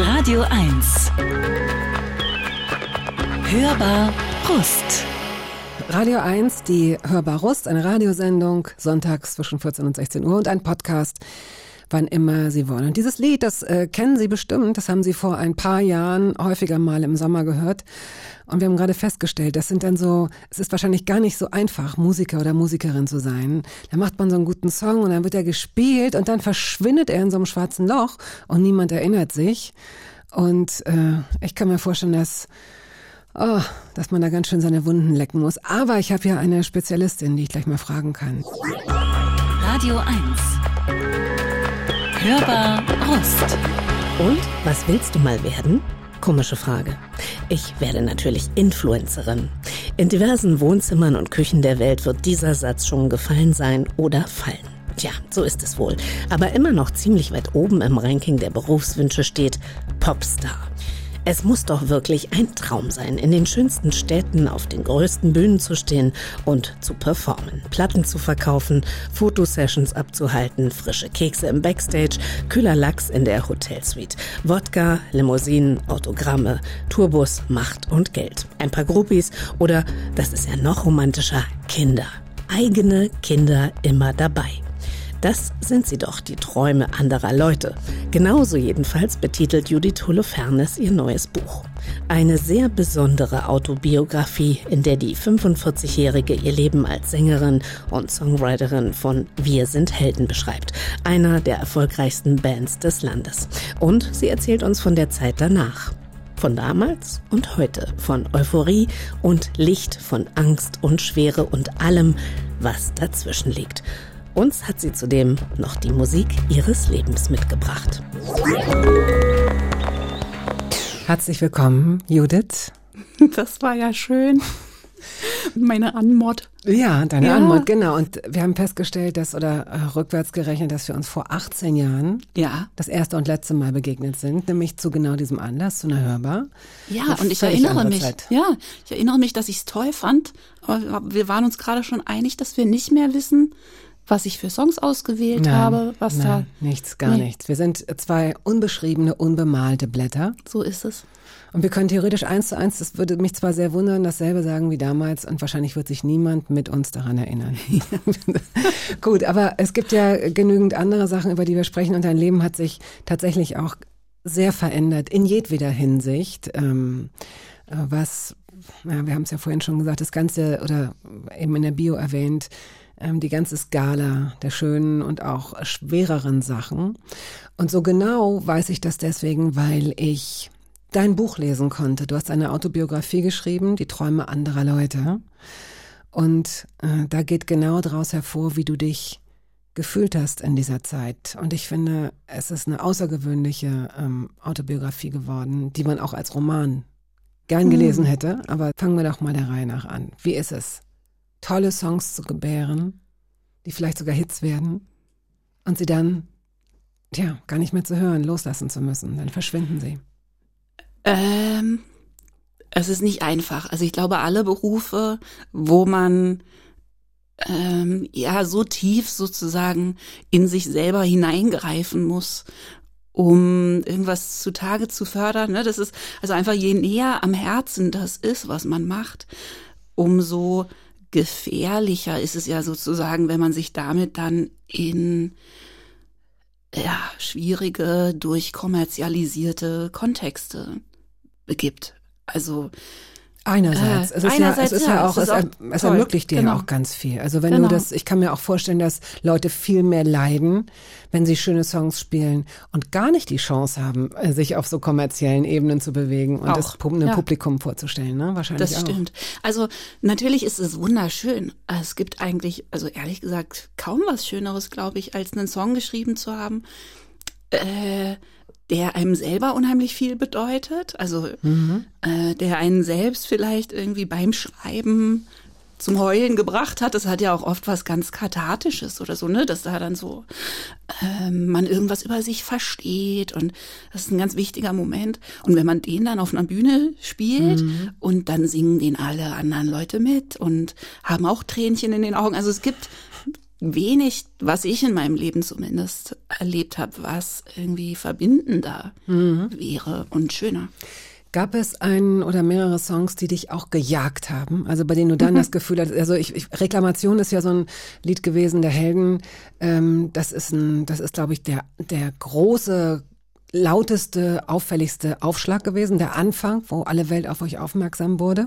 Radio 1. Hörbar Brust. Radio 1, die Hörbar Rust, eine Radiosendung, sonntags zwischen 14 und 16 Uhr und ein Podcast, wann immer Sie wollen. Und dieses Lied, das äh, kennen Sie bestimmt, das haben Sie vor ein paar Jahren häufiger mal im Sommer gehört. Und wir haben gerade festgestellt, das sind dann so, es ist wahrscheinlich gar nicht so einfach, Musiker oder Musikerin zu sein. Da macht man so einen guten Song und dann wird er gespielt und dann verschwindet er in so einem schwarzen Loch und niemand erinnert sich. Und äh, ich kann mir vorstellen, dass Oh, dass man da ganz schön seine Wunden lecken muss. Aber ich habe ja eine Spezialistin, die ich gleich mal fragen kann. Radio 1. Hörbar Brust. Und was willst du mal werden? Komische Frage. Ich werde natürlich Influencerin. In diversen Wohnzimmern und Küchen der Welt wird dieser Satz schon gefallen sein oder fallen. Tja, so ist es wohl. Aber immer noch ziemlich weit oben im Ranking der Berufswünsche steht Popstar. Es muss doch wirklich ein Traum sein, in den schönsten Städten auf den größten Bühnen zu stehen und zu performen, Platten zu verkaufen, Fotosessions abzuhalten, frische Kekse im Backstage, kühler Lachs in der Hotelsuite, Wodka, Limousinen, Autogramme, Tourbus, Macht und Geld, ein paar Groupies oder, das ist ja noch romantischer, Kinder. Eigene Kinder immer dabei. Das sind sie doch, die Träume anderer Leute. Genauso jedenfalls betitelt Judith Holofernes ihr neues Buch. Eine sehr besondere Autobiografie, in der die 45-Jährige ihr Leben als Sängerin und Songwriterin von Wir sind Helden beschreibt, einer der erfolgreichsten Bands des Landes. Und sie erzählt uns von der Zeit danach. Von damals und heute, von Euphorie und Licht, von Angst und Schwere und allem, was dazwischen liegt. Uns hat sie zudem noch die Musik ihres Lebens mitgebracht. Herzlich willkommen, Judith. Das war ja schön. Meine Anmod. Ja, deine ja. Anmod, genau. Und wir haben festgestellt, dass, oder äh, rückwärts gerechnet, dass wir uns vor 18 Jahren ja. das erste und letzte Mal begegnet sind, nämlich zu genau diesem Anlass, zu einer Hörbar. Ja, Eine und ich erinnere mich, Zeit. ja, ich erinnere mich, dass ich es toll fand, aber wir waren uns gerade schon einig, dass wir nicht mehr wissen, was ich für Songs ausgewählt nein, habe, was nein, da. Nichts, gar nee. nichts. Wir sind zwei unbeschriebene, unbemalte Blätter. So ist es. Und wir können theoretisch eins zu eins, das würde mich zwar sehr wundern, dasselbe sagen wie damals und wahrscheinlich wird sich niemand mit uns daran erinnern. Gut, aber es gibt ja genügend andere Sachen, über die wir sprechen und dein Leben hat sich tatsächlich auch sehr verändert in jedweder Hinsicht. Ähm, äh, was, ja, wir haben es ja vorhin schon gesagt, das Ganze oder eben in der Bio erwähnt, ähm, die ganze Skala der schönen und auch schwereren Sachen. Und so genau weiß ich das deswegen, weil ich dein Buch lesen konnte. Du hast eine Autobiografie geschrieben, Die Träume anderer Leute. Und äh, da geht genau daraus hervor, wie du dich gefühlt hast in dieser Zeit. Und ich finde, es ist eine außergewöhnliche ähm, Autobiografie geworden, die man auch als Roman gern gelesen hätte. Aber fangen wir doch mal der Reihe nach an. Wie ist es? Tolle Songs zu gebären, die vielleicht sogar Hits werden und sie dann, ja, gar nicht mehr zu hören, loslassen zu müssen. Dann verschwinden sie. Ähm, es ist nicht einfach. Also ich glaube, alle Berufe, wo man ähm, ja so tief sozusagen in sich selber hineingreifen muss, um irgendwas zutage zu fördern. Ne? Das ist also einfach je näher am Herzen das ist, was man macht, umso gefährlicher ist es ja sozusagen, wenn man sich damit dann in ja, schwierige, durchkommerzialisierte Kontexte begibt. Also Einerseits. Äh, es ist einerseits, ja, es ist ja, ja auch, es, auch es ermöglicht dir genau. ja auch ganz viel. Also wenn genau. du das, ich kann mir auch vorstellen, dass Leute viel mehr leiden, wenn sie schöne Songs spielen und gar nicht die Chance haben, äh, sich auf so kommerziellen Ebenen zu bewegen und auch. das einem ja. Publikum vorzustellen, ne? Wahrscheinlich Das auch. stimmt. Also natürlich ist es wunderschön. Es gibt eigentlich, also ehrlich gesagt, kaum was Schöneres, glaube ich, als einen Song geschrieben zu haben. Äh, der einem selber unheimlich viel bedeutet, also mhm. äh, der einen selbst vielleicht irgendwie beim Schreiben zum Heulen gebracht hat. Das hat ja auch oft was ganz Kathartisches oder so, ne? Dass da dann so ähm, man irgendwas über sich versteht und das ist ein ganz wichtiger Moment. Und wenn man den dann auf einer Bühne spielt mhm. und dann singen den alle anderen Leute mit und haben auch Tränchen in den Augen. Also es gibt wenig, was ich in meinem Leben zumindest erlebt habe, was irgendwie verbindender wäre und schöner. Gab es einen oder mehrere Songs, die dich auch gejagt haben? Also bei denen du dann das Gefühl hattest, also ich, ich, Reklamation ist ja so ein Lied gewesen, der Helden. Ähm, das ist ein, das ist, glaube ich, der, der große, lauteste, auffälligste Aufschlag gewesen, der Anfang, wo alle Welt auf euch aufmerksam wurde.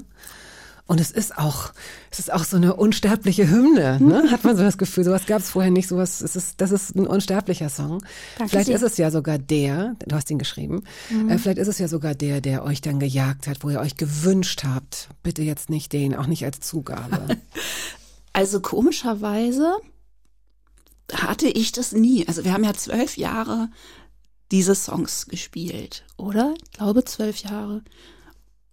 Und es ist auch, es ist auch so eine unsterbliche Hymne, ne? Hat man so das Gefühl. Sowas gab es vorher nicht. Sowas, es ist, das ist ein unsterblicher Song. Danke vielleicht sehr. ist es ja sogar der, du hast ihn geschrieben, äh, vielleicht ist es ja sogar der, der euch dann gejagt hat, wo ihr euch gewünscht habt. Bitte jetzt nicht den, auch nicht als Zugabe. Also komischerweise hatte ich das nie. Also wir haben ja zwölf Jahre diese Songs gespielt, oder? Ich glaube zwölf Jahre.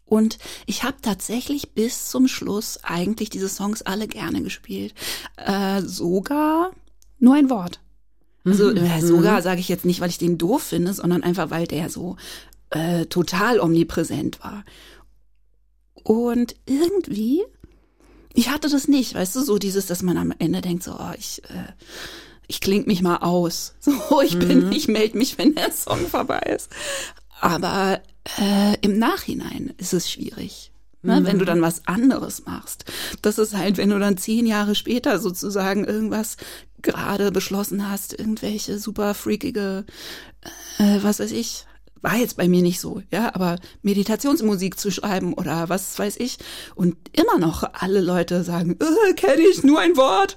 Und ich habe tatsächlich bis zum Schluss eigentlich diese Songs alle gerne gespielt. Äh, sogar nur ein Wort. Also äh, sogar sage ich jetzt nicht, weil ich den doof finde, sondern einfach, weil der so äh, total omnipräsent war. Und irgendwie, ich hatte das nicht, weißt du, so dieses, dass man am Ende denkt, so, oh, ich, äh, ich kling mich mal aus. So, ich bin, ich melde mich, wenn der Song vorbei ist. Aber äh, im Nachhinein ist es schwierig. Ne, Wenn du dann was anderes machst. Das ist halt, wenn du dann zehn Jahre später sozusagen irgendwas gerade beschlossen hast, irgendwelche super freakige, äh, was weiß ich, war jetzt bei mir nicht so, ja, aber Meditationsmusik zu schreiben oder was weiß ich und immer noch alle Leute sagen, äh, kenne ich nur ein Wort.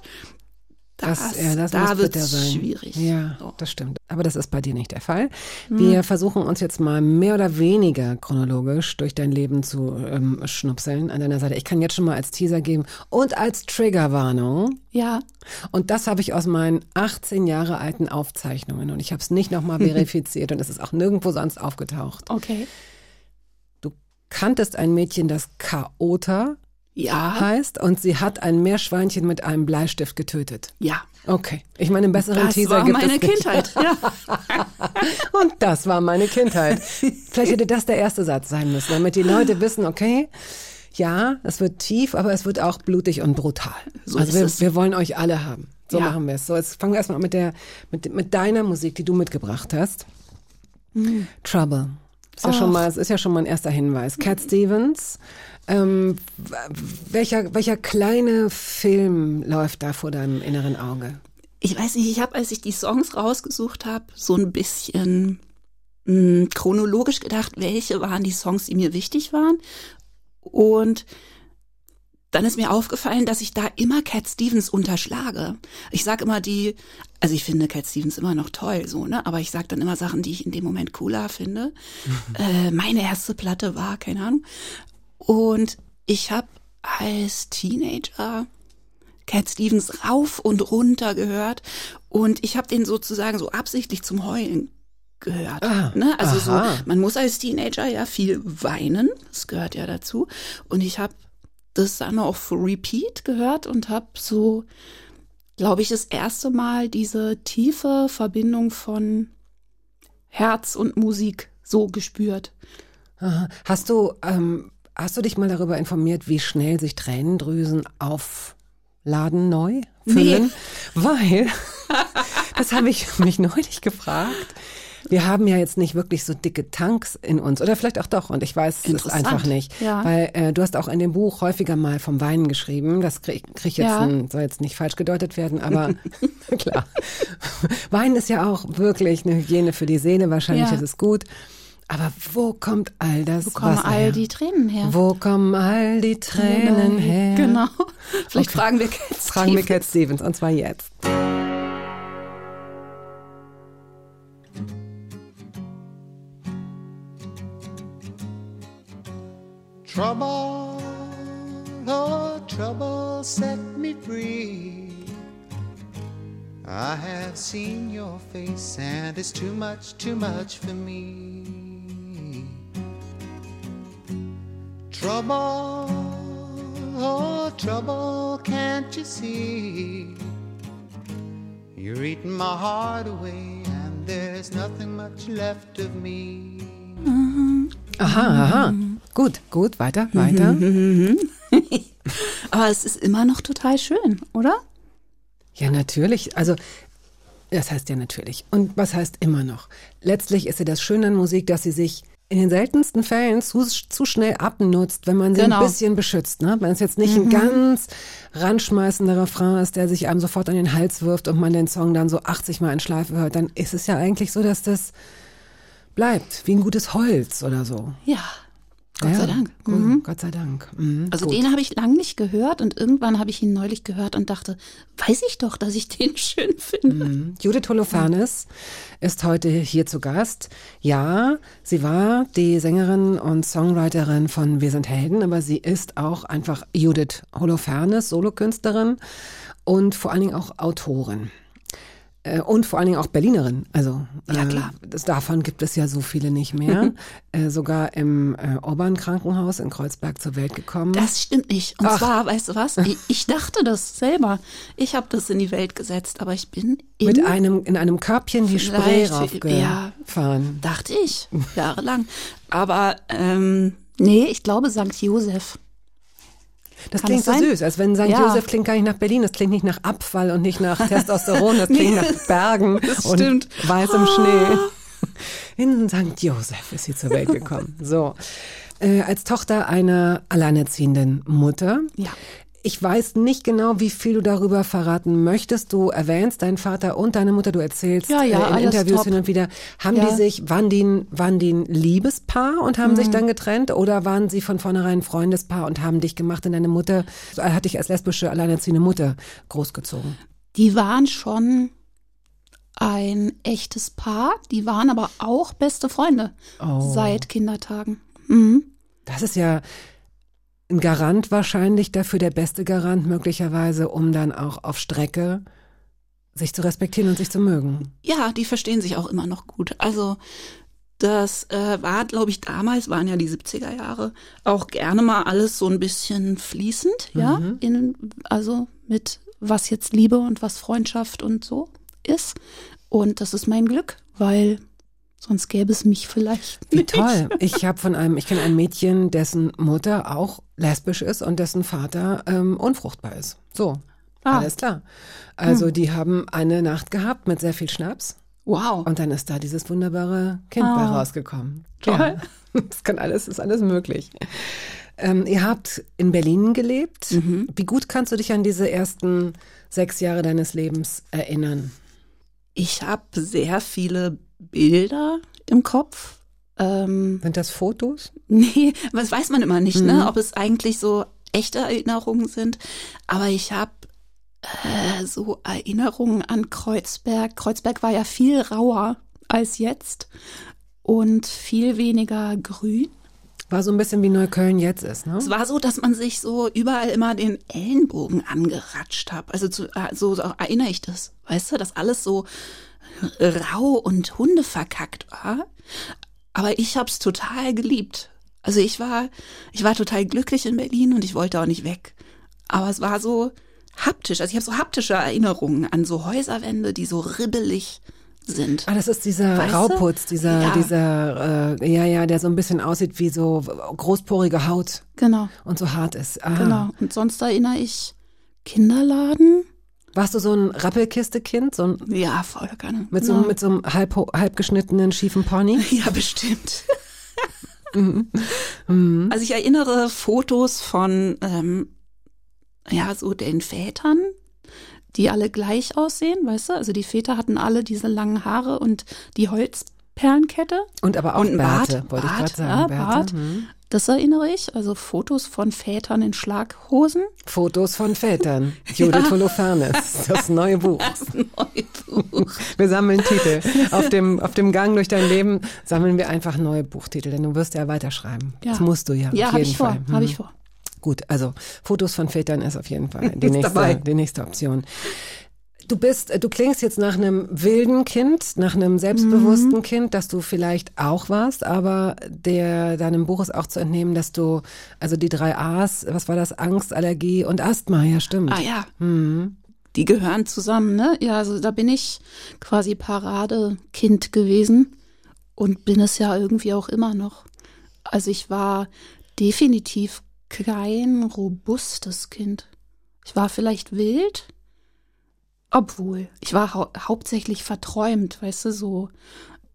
Das, Das, ja, das da wird schwierig. Ja, So. das stimmt. Aber das ist bei dir nicht der Fall. Wir versuchen uns jetzt mal mehr oder weniger chronologisch durch dein Leben zu ähm, schnupseln an deiner Seite. Ich kann jetzt schon mal als Teaser geben und als Triggerwarnung. Ja, Und das habe ich aus meinen 18 Jahre alten Aufzeichnungen und ich habe es nicht nochmal verifiziert und es ist auch nirgendwo sonst aufgetaucht. okay. Du kanntest ein Mädchen, das Chaota Ja, heißt und sie hat ein Meerschweinchen mit einem Bleistift getötet. ja. Okay. Ich meine, im besseren Das Teaser war gibt meine es nicht. Kindheit. Ja. Und das war meine Kindheit. Vielleicht hätte das der erste Satz sein müssen, damit die Leute wissen, okay, ja, es wird tief, aber es wird auch blutig und brutal. So also ist wir, wir wollen euch alle haben. So Ja. machen wir es. So, jetzt fangen wir erstmal an mit der, mit, mit deiner Musik, die du mitgebracht hast. Trouble. Ist ja schon mal, es ist ja schon mal ein erster Hinweis. Cat Stevens. Ähm, welcher, welcher kleine Film läuft da vor deinem inneren Auge? Ich weiß nicht, ich habe, als ich die Songs rausgesucht habe, so ein bisschen mh, chronologisch gedacht, welche waren die Songs, die mir wichtig waren. Und dann ist mir aufgefallen, dass ich da immer Cat Stevens unterschlage. Ich sag immer die, also ich finde Cat Stevens immer noch toll, so, ne? Aber ich sag dann immer Sachen, die ich in dem Moment cooler finde. Äh, meine erste Platte war, keine Ahnung. Und ich habe als Teenager Cat Stevens rauf und runter gehört und ich habe den sozusagen so absichtlich zum Heulen gehört. Ah, ne? Also so, aha. man muss als Teenager ja viel weinen, das gehört ja dazu. Und ich habe das dann auf Repeat gehört und habe so, glaube ich, das erste Mal diese tiefe Verbindung von Herz und Musik so gespürt. Hast du, ähm, hast du dich mal darüber informiert, wie schnell sich Tränendrüsen aufladen neu? Füllen? Weil, das habe ich mich neulich gefragt. Wir haben ja jetzt nicht wirklich so dicke Tanks in uns. Oder vielleicht auch doch. Und ich weiß es einfach nicht. Ja. Weil äh, du hast auch in dem Buch häufiger mal vom Weinen geschrieben. Das krieg, krieg ich jetzt, Ja. ein, soll jetzt nicht falsch gedeutet werden, aber klar. Weinen ist ja auch wirklich eine Hygiene für die Seele. Wahrscheinlich Ja. ist es gut. Aber wo kommt all das Wo kommen Wasser all her? die Tränen her? Wo kommen all die Tränen her? Genau. Vielleicht Okay. fragen wir Cat Fragen wir Stevens. Cat Stevens, und zwar jetzt. Trouble, oh, trouble set me free. I have seen your face, and it's too much, too much for me. Trouble, oh, trouble, can't you see? You're eating my heart away, and there's nothing much left of me. Aha, aha. Gut, gut, weiter, weiter. Aber es ist immer noch total schön, oder? Ja, natürlich. Also, das heißt ja natürlich. Und was heißt immer noch? Letztlich ist ja das Schöne an Musik, dass sie sich in den seltensten Fällen zu, zu schnell abnutzt, wenn man sie Genau. ein bisschen beschützt. Ne? Wenn es jetzt nicht ein ganz ranschmeißender Refrain ist, der sich einem sofort an den Hals wirft und man den Song dann so 80 Mal in Schleife hört, dann ist es ja eigentlich so, dass das bleibt, wie ein gutes Holz oder so. Ja, Gott ja, sei Dank. Cool. Mhm. Gott sei Dank. Mhm, Also gut. den habe ich lang nicht gehört und irgendwann habe ich ihn neulich gehört und dachte, weiß ich doch, dass ich den schön finde. Mhm. Judith Holofernes ist heute hier zu Gast. Ja, sie war die Sängerin und Songwriterin von Wir sind Helden, aber sie ist auch einfach Judith Holofernes, Solokünstlerin und vor allen Dingen auch Autorin. Äh, Und vor allen Dingen auch Berlinerin. Also Ja, äh, klar. Das, davon gibt es ja so viele nicht mehr. äh, sogar im äh, Orban Krankenhaus in Kreuzberg zur Welt gekommen. Das stimmt nicht. Und Ach. zwar, weißt du was? Ich, ich dachte das selber. Ich habe das in die Welt gesetzt, aber ich bin in, mit einem in einem Körbchen die Spree Vielleicht, ja. raufgefahren. dachte ich, jahrelang. Aber ähm, nee, ich glaube St. Josef. Das Kann klingt es so süß, als wenn St. Ja. Josef klingt gar nicht nach Berlin, das klingt nicht nach Abfall und nicht nach Testosteron, das klingt nach Bergen Das und stimmt. weißem Schnee. In St. Josef ist sie zur Welt gekommen. So. Äh, als Tochter einer alleinerziehenden Mutter. Ja. Ich weiß nicht genau, wie viel du darüber verraten möchtest. Du erwähnst deinen Vater und deine Mutter, du erzählst Ja, ja, äh, in Interviews top. hin und wieder. Haben Ja. die sich, waren die, ein- waren die ein Liebespaar und haben Mhm. sich dann getrennt oder waren sie von vornherein ein Freundespaar und haben dich gemacht in deine Mutter, äh, hat dich als lesbische alleinerziehende Mutter großgezogen? Die waren schon ein echtes Paar. Die waren aber auch beste Freunde Oh. seit Kindertagen. Mhm. Das ist ja ein Garant wahrscheinlich dafür, der beste Garant möglicherweise, um dann auch auf Strecke sich zu respektieren und sich zu mögen. Ja, die verstehen sich auch immer noch gut. Also das äh, war, glaube ich, damals waren ja die 70er Jahre auch gerne mal alles so ein bisschen fließend, ja, in, also mit was jetzt Liebe und was Freundschaft und so ist. Und das ist mein Glück, weil sonst gäbe es mich vielleicht Wie nicht. toll. Ich habe von einem, ich kenne ein Mädchen, dessen Mutter auch lesbisch ist und dessen Vater ähm, unfruchtbar ist. So, Ah. alles klar. Also die haben eine Nacht gehabt mit sehr viel Schnaps Wow. und dann ist da dieses wunderbare Kind bei Ah. rausgekommen. Toll. Ja, das kann alles, ist alles möglich. Ähm, ihr habt in Berlin gelebt. Mhm. Wie gut kannst du dich an diese ersten sechs Jahre deines Lebens erinnern? Ich habe sehr viele Bilder im Kopf. Ähm, Sind das Fotos? Nee, das weiß man immer nicht, Mhm. ne? ob es eigentlich so echte Erinnerungen sind. Aber ich habe äh, so Erinnerungen an Kreuzberg. Kreuzberg war ja viel rauer als jetzt und viel weniger grün. War so ein bisschen wie Neukölln jetzt ist, ne? Es war so, dass man sich so überall immer den Ellenbogen angeratscht hat. Also zu, äh, so, so erinnere ich das. Weißt du, dass alles so rau und hundeverkackt war. Aber ich habe es total geliebt. Also ich war, ich war total glücklich in Berlin und ich wollte auch nicht weg. Aber es war so haptisch. Also ich habe so haptische Erinnerungen an so Häuserwände, die so ribbelig sind. Ah, das ist dieser Weißt? Rauputz, dieser, Ja. dieser, äh, ja, ja, der so ein bisschen aussieht wie so großporige Haut Genau, und so hart ist. Ah. genau. Und sonst erinnere ich Kinderladen. Warst du so ein Rappelkiste-Kind, so ein, Ja, voll gerne. mit, so, Genau. mit so einem halb, halb geschnittenen, schiefen Pony? Ja, bestimmt. Mhm. Also ich erinnere Fotos von, ähm, ja, so den Vätern, die alle gleich aussehen, weißt du? Also die Väter hatten alle diese langen Haare und die Holzperlenkette. Und aber auch Und ein Bärte, Bart, wollte ich Bart, gerade sagen. ja. Bart. Hm. Das erinnere ich. Also Fotos von Vätern in Schlaghosen. Fotos von Vätern. Judith Holofernes, das neue Buch. Das neue Buch. Wir sammeln Titel. Auf dem, auf dem Gang durch dein Leben sammeln wir einfach neue Buchtitel, denn du wirst ja weiterschreiben. Ja. Das musst du ja. Ja, auf habe jeden ich vor. Fall. Habe ich vor. Gut, also Fotos von Vätern ist auf jeden Fall die nächste, die nächste Option. Du bist, du klingst jetzt nach einem wilden Kind, nach einem selbstbewussten Mhm. Kind, das du vielleicht auch warst, aber der deinem Buch ist auch zu entnehmen, dass du, also die drei A's, was war das? Angst, Allergie und Asthma, ja stimmt. Ah ja, Mhm. die gehören zusammen, ne? Ja, also da bin ich quasi Paradekind gewesen und bin es ja irgendwie auch immer noch. Also ich war definitiv kein robustes Kind. Ich war vielleicht wild, Obwohl, ich war hau hauptsächlich verträumt, weißt du, so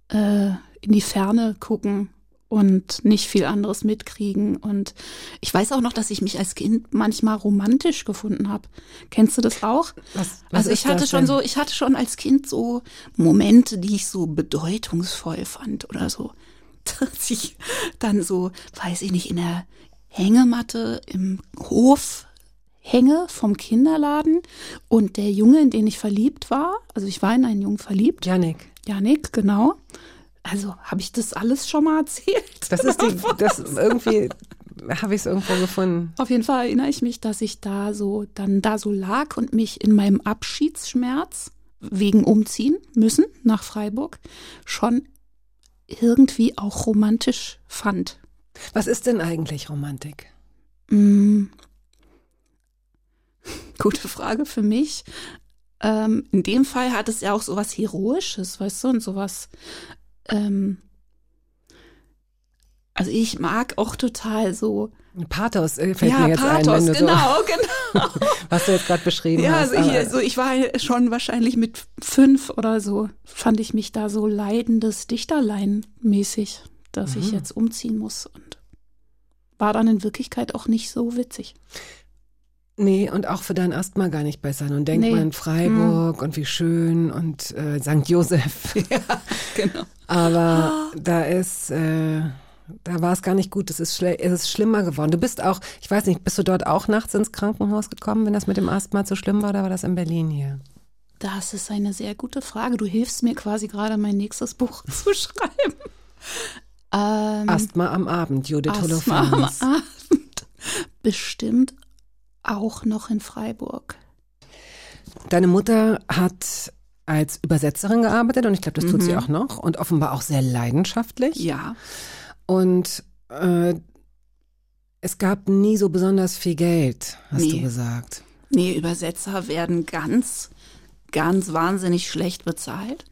äh, in die Ferne gucken und nicht viel anderes mitkriegen. Und ich weiß auch noch, dass ich mich als Kind manchmal romantisch gefunden habe. Kennst du das auch? Was, was also ich hatte schon so, ich hatte schon als Kind so Momente, die ich so bedeutungsvoll fand oder so. Dass ich dann so, weiß ich nicht, in der Hängematte im Hof hänge vom Kinderladen und der Junge, in den ich verliebt war, also ich war in einen Jungen verliebt, Janik, Janik, genau. Also habe ich das alles schon mal erzählt? das ist die, das irgendwie habe ich es irgendwo gefunden. Auf jeden Fall erinnere ich mich, dass ich da so dann da so lag und mich in meinem Abschiedsschmerz wegen umziehen müssen nach Freiburg schon irgendwie auch romantisch fand. Was ist denn eigentlich Romantik? Mm. Gute Frage für mich. Ähm, in dem Fall hat es ja auch sowas Heroisches, weißt du, und sowas. Ähm, also ich mag auch total so. Pathos äh, fällt ja, mir jetzt Pathos, ein, wenn du genau, genau. so, was du jetzt gerade beschrieben Ja, hast. also, hier, aber- so, ich war schon wahrscheinlich mit fünf oder so, fand ich mich da so leidendes Dichterlein mäßig, dass ich Mhm. jetzt umziehen muss und war dann in Wirklichkeit auch nicht so witzig. Nee, und auch für dein Asthma gar nicht besser. Nun denkt Nee. man Freiburg und wie schön und äh, St. Josef. Genau. Aber da ist, äh, da war es gar nicht gut. Es ist, es ist schlimmer geworden. Du bist auch, ich weiß nicht, bist du dort auch nachts ins Krankenhaus gekommen, wenn das mit dem Asthma zu schlimm war, oder war das in Berlin hier? Das ist eine sehr gute Frage. Du hilfst mir quasi gerade mein nächstes Buch zu schreiben. Ähm, Asthma am Abend, Judith Asthma am Holofernes. Abend. Bestimmt auch noch in Freiburg. Deine Mutter hat als Übersetzerin gearbeitet und ich glaube, das tut sie Mhm. auch noch und offenbar auch sehr leidenschaftlich. Ja. Und äh, es gab nie so besonders viel Geld, hast Nee. du gesagt. Nee, Übersetzer werden ganz, ganz wahnsinnig schlecht bezahlt.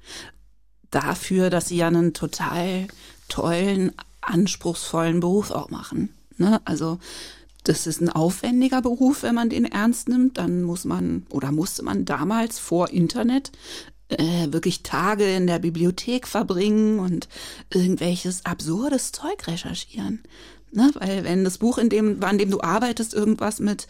Dafür, dass sie ja einen total tollen, anspruchsvollen Beruf auch machen. Ne? Also das ist ein aufwendiger Beruf, wenn man den ernst nimmt. Dann muss man oder musste man damals vor Internet äh, wirklich Tage in der Bibliothek verbringen und irgendwelches absurdes Zeug recherchieren. Ne? Weil wenn das Buch, in dem, an dem du arbeitest, irgendwas mit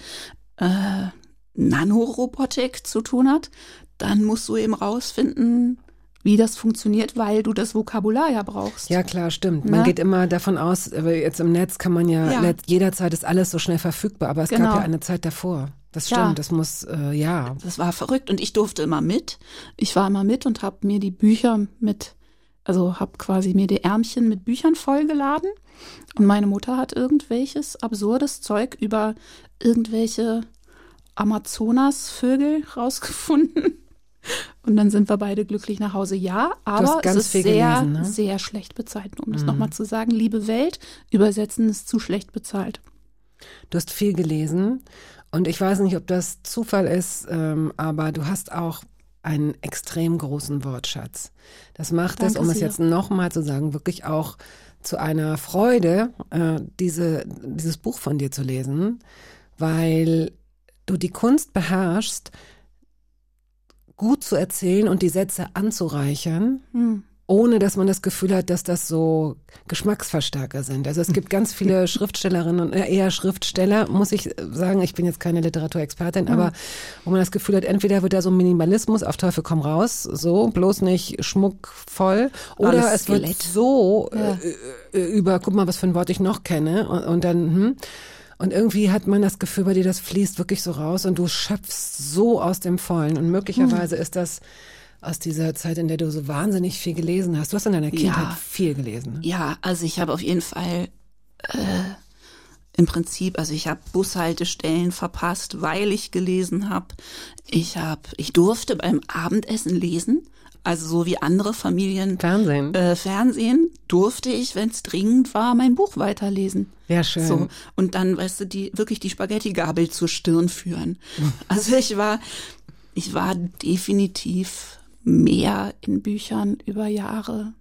äh, Nanorobotik zu tun hat, dann musst du eben rausfinden, wie das funktioniert, weil du das Vokabular ja brauchst. Ja, klar, stimmt. Man Ne? geht immer davon aus, jetzt im Netz kann man ja, Ja. jederzeit ist alles so schnell verfügbar, aber es gab Genau. ja eine Zeit davor. Das Ja. stimmt, das muss, äh, ja. Das war verrückt und ich durfte immer mit. Ich war immer mit und habe mir die Bücher mit, also habe quasi mir die Ärmchen mit Büchern vollgeladen. Und meine Mutter hat irgendwelches absurdes Zeug über irgendwelche Amazonasvögel rausgefunden. Und dann sind wir beide glücklich nach Hause. Ja, aber es ist viel sehr, gelesen, ne? sehr schlecht bezahlt. Um das nochmal zu sagen, liebe Welt, übersetzen ist zu schlecht bezahlt. Du hast viel gelesen und ich weiß nicht, ob das Zufall ist, ähm, aber du hast auch einen extrem großen Wortschatz. Das macht es, Danke um es jetzt nochmal zu sagen, wirklich auch zu einer Freude, äh, diese, dieses Buch von dir zu lesen, weil du die Kunst beherrschst, gut zu erzählen und die Sätze anzureichern, Hm. ohne dass man das Gefühl hat, dass das so Geschmacksverstärker sind. Also es gibt ganz viele Schriftstellerinnen und äh, eher Schriftsteller, muss ich sagen, ich bin jetzt keine Literaturexpertin, aber wo man das Gefühl hat, entweder wird da so Minimalismus auf Teufel komm raus, so, bloß nicht schmuckvoll, oder es wird so Ja. äh, äh, über, guck mal, was für ein Wort ich noch kenne und, und dann, hm. Und irgendwie hat man das Gefühl, bei dir das fließt wirklich so raus und du schöpfst so aus dem Vollen. Und möglicherweise ist das aus dieser Zeit, in der du so wahnsinnig viel gelesen hast. Du hast in deiner Kindheit Ja. viel gelesen. Ne? Ja, also ich habe auf jeden Fall äh, im Prinzip, also ich habe Bushaltestellen verpasst, weil ich gelesen habe. Ich habe, ich durfte beim Abendessen lesen, also so wie andere Familien Fernsehen. äh, Fernsehen, durfte ich, wenn es dringend war, mein Buch weiterlesen. Ja, schön. So und dann, weißt du, die wirklich die Spaghetti-Gabel zur Stirn führen. Also ich war, ich war definitiv mehr in Büchern über Jahre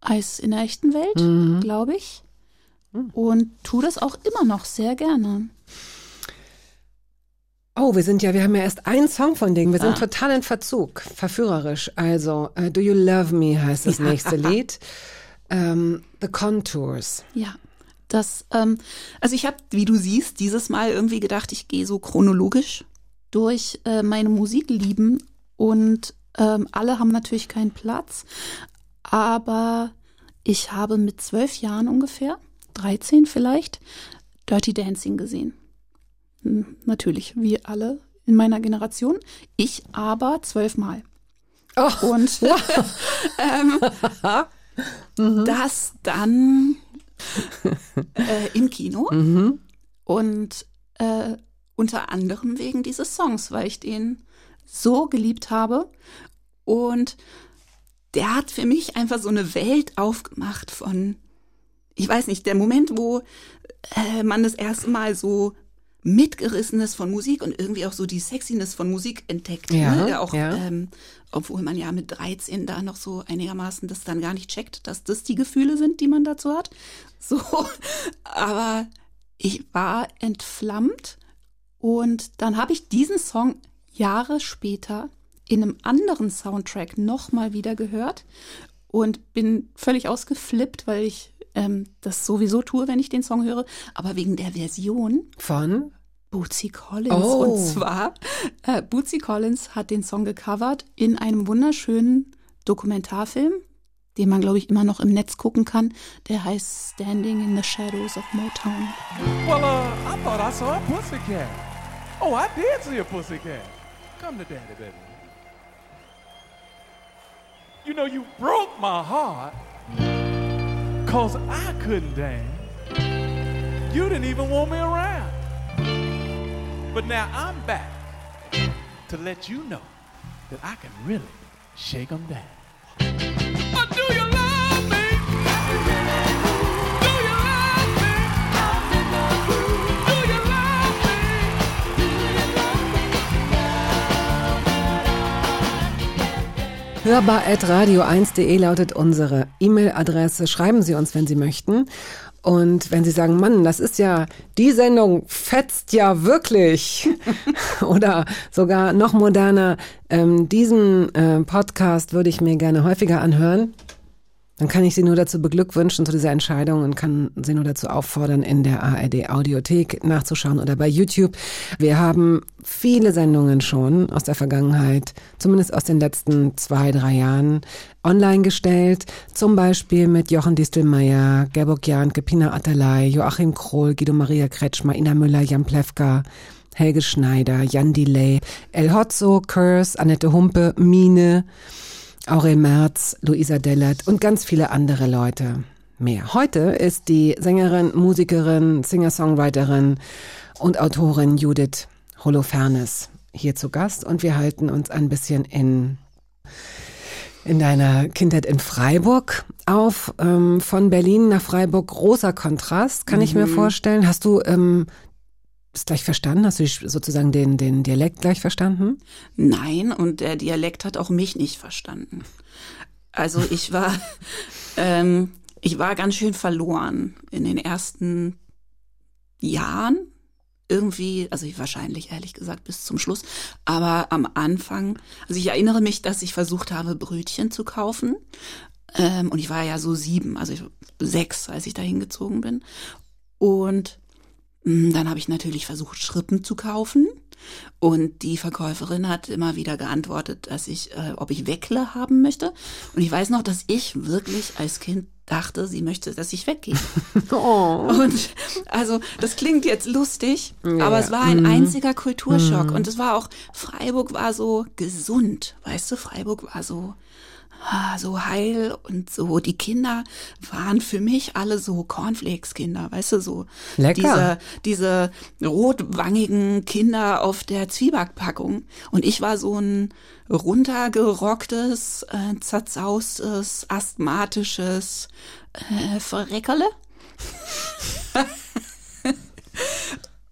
als in der echten Welt, Mhm. glaube ich. Und tu das auch immer noch sehr gerne. Oh, wir sind ja, wir haben ja erst einen Song von denen. Wir sind Ah. total in Verzug, verführerisch. Also, äh, Do You Love Me heißt das nächste Lied. Ähm, The Contours. Ja. Das, ähm, also ich habe, wie du siehst, dieses Mal irgendwie gedacht, ich gehe so chronologisch durch äh, meine Musiklieben und ähm, alle haben natürlich keinen Platz, aber ich habe mit zwölf Jahren ungefähr, 13 vielleicht, Dirty Dancing gesehen. Hm, Natürlich, wie alle in meiner Generation. Ich aber zwölfmal. Oh, Und ähm, das dann äh, im Kino. Und äh, unter anderem wegen dieses Songs, weil ich den so geliebt habe. Und der hat für mich einfach so eine Welt aufgemacht von, ich weiß nicht, der Moment, wo äh, man das erste Mal so mitgerissen ist von Musik und irgendwie auch so die Sexiness von Musik entdeckt. Ja, ne? Auch, ja. Ähm, obwohl man ja mit 13 da noch so einigermaßen das dann gar nicht checkt, dass das die Gefühle sind, die man dazu hat. So, aber ich war entflammt und dann habe ich diesen Song Jahre später in einem anderen Soundtrack nochmal wieder gehört und bin völlig ausgeflippt, weil ich ähm, das sowieso tue, wenn ich den Song höre, aber wegen der Version von? Bootsy Collins. Oh. Und zwar, äh, Bootsy Collins hat den Song gecovert in einem wunderschönen Dokumentarfilm, den man, glaube ich, immer noch im Netz gucken kann. Der heißt Standing in the Shadows of Motown. Well, uh, I thought I saw a pussycat. Oh, I did see a pussycat. Come to daddy, baby. You know, you broke my heart because I couldn't dance. You didn't even want me around. But now I'm back to let you know that I can really shake them down. Hörbar.radio1.de lautet unsere E-Mail-Adresse. Schreiben Sie uns, wenn Sie möchten. Und wenn Sie sagen, Mann, das ist ja, die Sendung fetzt ja wirklich. Oder sogar noch moderner, ähm, diesen äh, Podcast würde ich mir gerne häufiger anhören. Dann kann ich Sie nur dazu beglückwünschen zu dieser Entscheidung und kann Sie nur dazu auffordern, in der ARD Audiothek nachzuschauen oder bei YouTube. Wir haben viele Sendungen schon aus der Vergangenheit, zumindest aus den letzten zwei, drei Jahren, online gestellt. Zum Beispiel mit Jochen Distelmeier, Gerburg Jahnke, Pina Atalay, Joachim Krohl, Guido Maria Kretschmer, Ina Müller, Jan Plewka, Helge Schneider, Jan Delay, El Hotzo, Curse, Annette Humpe, Mine, Aurel Merz, Luisa Dellert und ganz viele andere Leute mehr. Heute ist die Sängerin, Musikerin, Singer-Songwriterin und Autorin Judith Holofernes hier zu Gast und wir halten uns ein bisschen in in deiner Kindheit in Freiburg auf. Ähm, von Berlin nach Freiburg großer Kontrast, kann ich mir vorstellen. Hast du ähm, das gleich verstanden? Hast du sozusagen den, den Dialekt gleich verstanden? Nein, und der Dialekt hat auch mich nicht verstanden. Also ich war, ähm, ich war ganz schön verloren in den ersten Jahren. Irgendwie, also ich wahrscheinlich ehrlich gesagt bis zum Schluss, aber am Anfang, also ich erinnere mich, dass ich versucht habe, Brötchen zu kaufen. Ähm, und ich war ja so sieben, also ich, sechs, als ich da hingezogen bin. Und dann habe ich natürlich versucht, Schrippen zu kaufen. Und die Verkäuferin hat immer wieder geantwortet, dass ich, äh, ob ich Weckle haben möchte. Und ich weiß noch, dass ich wirklich als Kind dachte, sie möchte, dass ich weggehe. Und also das klingt jetzt lustig, aber es war ein einziger Kulturschock. Und es war auch, Freiburg war so gesund, weißt du, Freiburg war so, so heil und so. Die Kinder waren für mich alle so Cornflakes-Kinder, weißt du, so Lecker. diese, diese rotwangigen Kinder auf der Zwiebackpackung. Und ich war so ein runtergerocktes, äh, zerzaustes, asthmatisches äh, Verreckerle.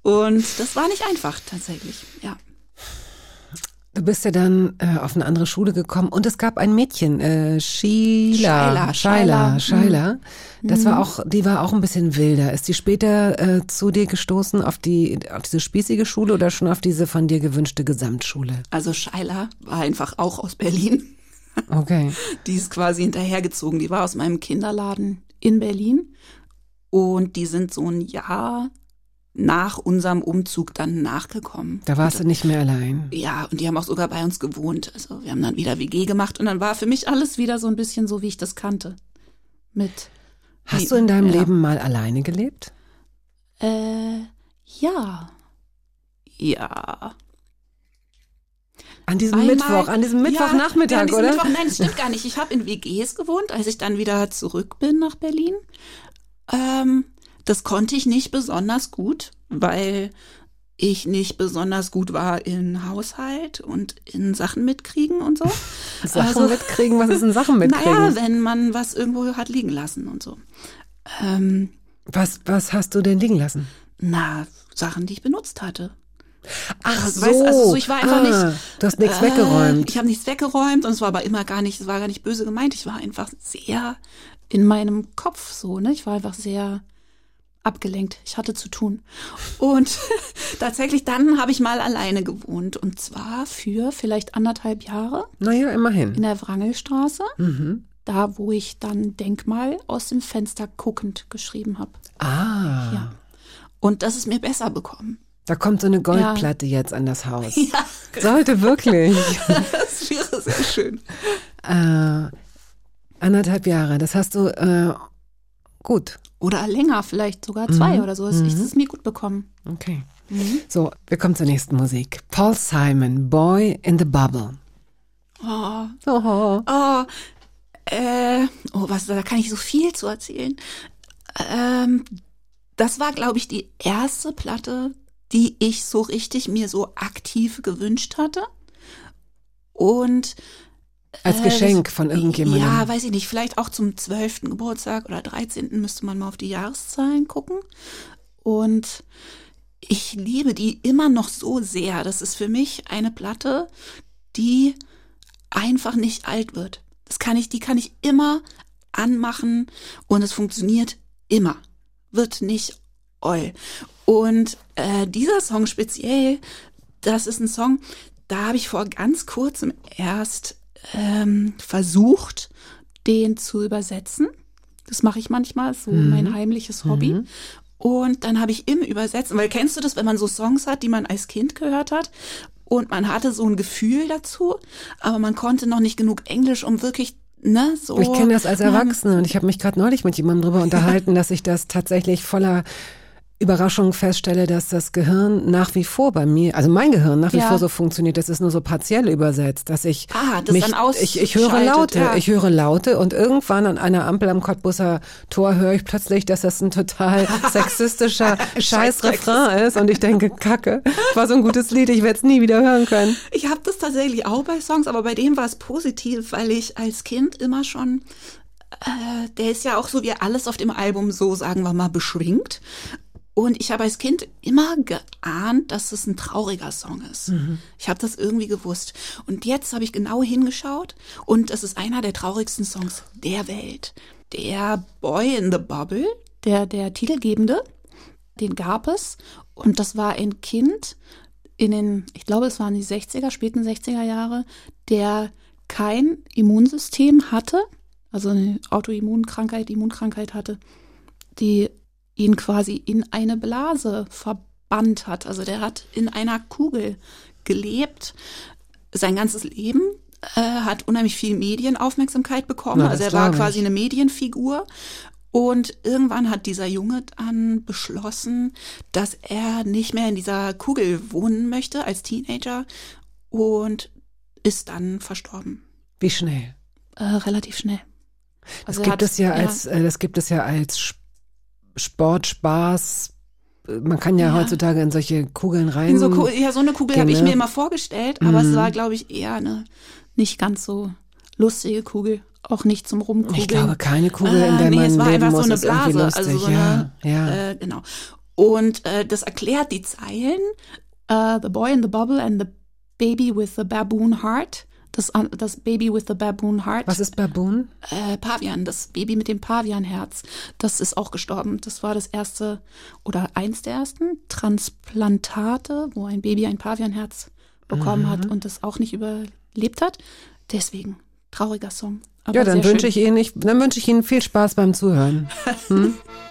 Und das war nicht einfach tatsächlich, ja. Du bist ja dann äh, auf eine andere Schule gekommen und es gab ein Mädchen, äh, Sheila, Shaila, Shaila. Shaila. Das war auch, die war auch ein bisschen wilder. Ist die später äh, zu dir gestoßen auf die, auf diese spießige Schule oder schon auf diese von dir gewünschte Gesamtschule? Also Shaila war einfach auch aus Berlin. Okay. Die ist quasi hinterhergezogen. Die war aus meinem Kinderladen in Berlin. Und die sind so ein Jahr nach unserem Umzug dann nachgekommen. Da warst du nicht mehr allein. Ja, und die haben auch sogar bei uns gewohnt. Also wir haben dann wieder WG gemacht und dann war für mich alles wieder so ein bisschen so, wie ich das kannte. Mit. Hast du in deinem ja. Leben mal alleine gelebt? Äh, ja. Ja. An diesem Einmal- Mittwoch, an diesem Ja, Mittwochnachmittag, an diesem oder? Mittwoch, nein, das stimmt gar nicht. Ich habe in WGs gewohnt, als ich dann wieder zurück bin nach Berlin. Ähm, das konnte ich nicht besonders gut, weil ich nicht besonders gut war in Haushalt und in Sachen mitkriegen und so. Sachen Also- mitkriegen, was ist denn Sachen mitkriegen? Naja, wenn man was irgendwo hat liegen lassen und so. Ähm, was, was hast du denn liegen lassen? na, Sachen, die ich benutzt hatte. Ach Also, weißt, also so, ich war einfach ah, nicht. Du hast nichts äh, weggeräumt. Ich habe nichts weggeräumt und es war aber immer gar nicht, es war gar nicht böse gemeint. Ich war einfach sehr in meinem Kopf so, ne? Ich war einfach sehr abgelenkt. Ich hatte zu tun. Und tatsächlich dann habe ich mal alleine gewohnt und zwar für vielleicht anderthalb Jahre Naja, immerhin. in der Wrangelstraße, Mhm. da wo ich dann Denkmal aus dem Fenster guckend geschrieben habe. Ah, Ja. Und das ist mir besser bekommen. da kommt so eine Goldplatte jetzt an das Haus. Ja, Sollte wirklich. das wäre sehr schön. äh, anderthalb Jahre, das hast du äh, gut. Oder länger, vielleicht sogar zwei Mhm. oder so. Ich das ist mir gut bekommen. Okay. So, wir kommen zur nächsten Musik. Paul Simon, Boy in the Bubble. Oh, Oh. oh, äh, oh, was, da kann ich so viel zu erzählen. Ähm, das war, glaube ich, die erste Platte, die ich so richtig mir so aktiv gewünscht hatte. Und Als Äh, Geschenk von irgendjemandem. Ja, weiß ich nicht. Vielleicht auch zum 12. Geburtstag oder 13. müsste man mal auf die Jahreszahlen gucken. Und ich liebe die immer noch so sehr. Das ist für mich eine Platte, die einfach nicht alt wird. Das kann ich, die kann ich immer anmachen und es funktioniert immer. Wird nicht oll. Und äh, dieser Song speziell, das ist ein Song, da habe ich vor ganz kurzem erst ähm, versucht, den zu übersetzen. Das mache ich manchmal, so mein heimliches Hobby. Und dann habe ich im Übersetzen, weil kennst du das, wenn man so Songs hat, die man als Kind gehört hat und man hatte so ein Gefühl dazu, aber man konnte noch nicht genug Englisch, um wirklich, ne, so. Ich kenne das als Erwachsene und ich habe mich gerade neulich mit jemandem drüber unterhalten, dass ich das tatsächlich voller Überraschung feststelle, dass das Gehirn nach wie vor bei mir, also mein Gehirn nach wie Ja. vor so funktioniert, das ist nur so partiell übersetzt, dass ich Ah, das mich, ich, ich höre Laute, ja. ich höre Laute und irgendwann an einer Ampel am Cottbusser Tor höre ich plötzlich, dass das ein total sexistischer Scheißrefrain ist und ich denke, Kacke, war so ein gutes Lied, ich werde es nie wieder hören können. Ich habe das tatsächlich auch bei Songs, aber bei dem war es positiv, weil ich als Kind immer schon, äh, der ist ja auch so wie alles auf dem Album so, sagen wir mal, beschwingt. Und ich habe als Kind immer geahnt, dass es ein trauriger Song ist. Ich habe das irgendwie gewusst. Und jetzt habe ich genau hingeschaut und es ist einer der traurigsten Songs der Welt. Der Boy in the Bubble, der, der Titelgebende, den gab es. Und das war ein Kind in den, ich glaube, es waren die 60er, späten 60er Jahre, der kein Immunsystem hatte, also eine Autoimmunkrankheit, Immunkrankheit hatte, die ihn quasi in eine Blase verbannt hat. Also der hat in einer Kugel gelebt, sein ganzes Leben, äh, hat unheimlich viel Medienaufmerksamkeit bekommen. Na, also er das war glaub ich. quasi eine Medienfigur. Und irgendwann hat dieser Junge dann beschlossen, dass er nicht mehr in dieser Kugel wohnen möchte als Teenager und ist dann verstorben. Wie schnell? Äh, relativ schnell. Das Also er gibt hat- es ja als, äh, das gibt es ja als Sport, Spaß. Man kann ja, Ja. heutzutage in solche Kugeln rein. In so, Ku- ja, so eine Kugel habe ich mir immer vorgestellt, aber Mhm. es war, glaube ich, eher eine nicht ganz so lustige Kugel. Auch nicht zum Rumkugeln. ich glaube, keine Kugel, in Äh, der nee, man es war einfach muss, so eine Blase. Also so ja, eine, ja. Äh, genau. Und äh, das erklärt die Zeilen. Äh, the boy in the bubble and the Baby with the Baboon Heart. Das, das Baby with the Baboon Heart. Was ist Baboon? Äh, Pavian, das Baby mit dem Pavianherz. Das ist auch gestorben. Das war das erste oder eins der ersten Transplantate, wo ein Baby ein Pavianherz bekommen hat und das auch nicht überlebt hat. Deswegen trauriger Song. Ja, dann wünsche ich Ihnen nicht, dann wünsche ich Ihnen viel Spaß beim Zuhören. It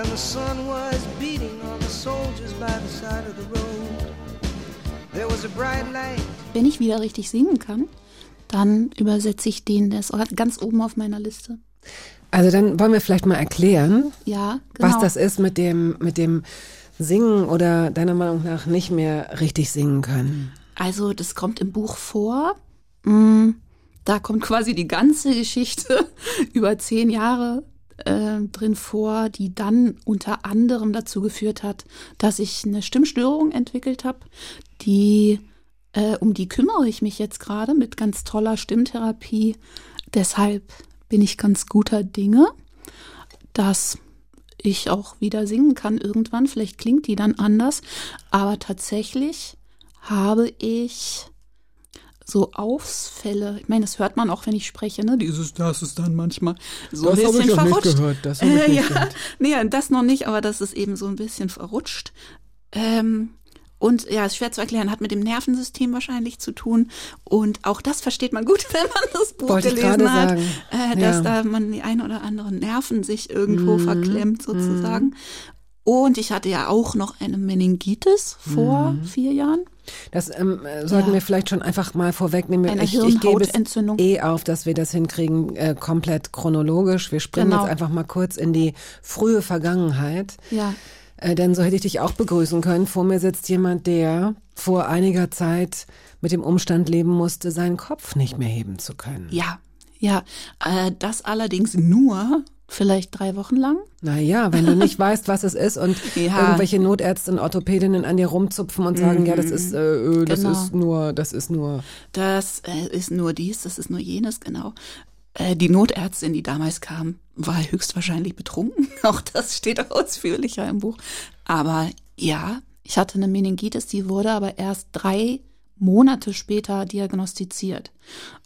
and the sun was beating on the soldiers by the side of the road. There was a bright light. Wenn ich wieder richtig singen kann, dann übersetze ich den, der ist ganz oben auf meiner Liste. Also dann wollen wir vielleicht mal erklären, Ja, genau. was das ist mit dem, mit dem Singen oder deiner Meinung nach nicht mehr richtig singen können. Also, das kommt im Buch vor. Mm, Da kommt quasi die ganze Geschichte über zehn Jahre äh, drin vor, die dann unter anderem dazu geführt hat, dass ich eine Stimmstörung entwickelt habe, die äh, um die kümmere ich mich jetzt gerade mit ganz toller Stimmtherapie. Deshalb bin ich ganz guter Dinge, dass ich auch wieder singen kann irgendwann. Vielleicht klingt die dann anders, aber tatsächlich habe ich so Ausfälle. Ich meine, das hört man auch, wenn ich spreche, ne? Dieses, das ist dann manchmal so ein bisschen verrutscht. Das Äh, ja, nee, das noch nicht, aber das ist eben so ein bisschen verrutscht. Ähm, und ja, ist schwer zu erklären, hat mit dem Nervensystem wahrscheinlich zu tun. Und auch das versteht man gut, wenn man das Buch Wollte ich gelesen hat, äh, dass Ja. da man die ein oder anderen Nerven sich irgendwo Mhm. verklemmt sozusagen. Und ich hatte ja auch noch eine Meningitis vor Mhm. vier Jahren. Das ähm, äh, sollten Ja. wir vielleicht schon einfach mal vorwegnehmen. Eine ich, ich gebe es eh auf, dass wir das hinkriegen, äh, komplett chronologisch. Wir springen Genau. jetzt einfach mal kurz in die frühe Vergangenheit. Ja. Äh, denn so hätte ich dich auch begrüßen können. Vor mir sitzt jemand, der vor einiger Zeit mit dem Umstand leben musste, seinen Kopf nicht mehr heben zu können. Ja, ja. Äh, das allerdings nur vielleicht drei Wochen lang. Naja, wenn du nicht weißt, was es ist und Ja. irgendwelche Notärzte und Orthopädinnen an dir rumzupfen und sagen, ja, das ist, äh, äh, das Genau. ist nur, das ist nur. Das äh, ist nur dies, das ist nur jenes, genau. Äh, die Notärztin, die damals kam, war höchstwahrscheinlich betrunken. Auch das steht ausführlicher im Buch. Aber ja, ich hatte eine Meningitis, die wurde aber erst drei Monate später diagnostiziert.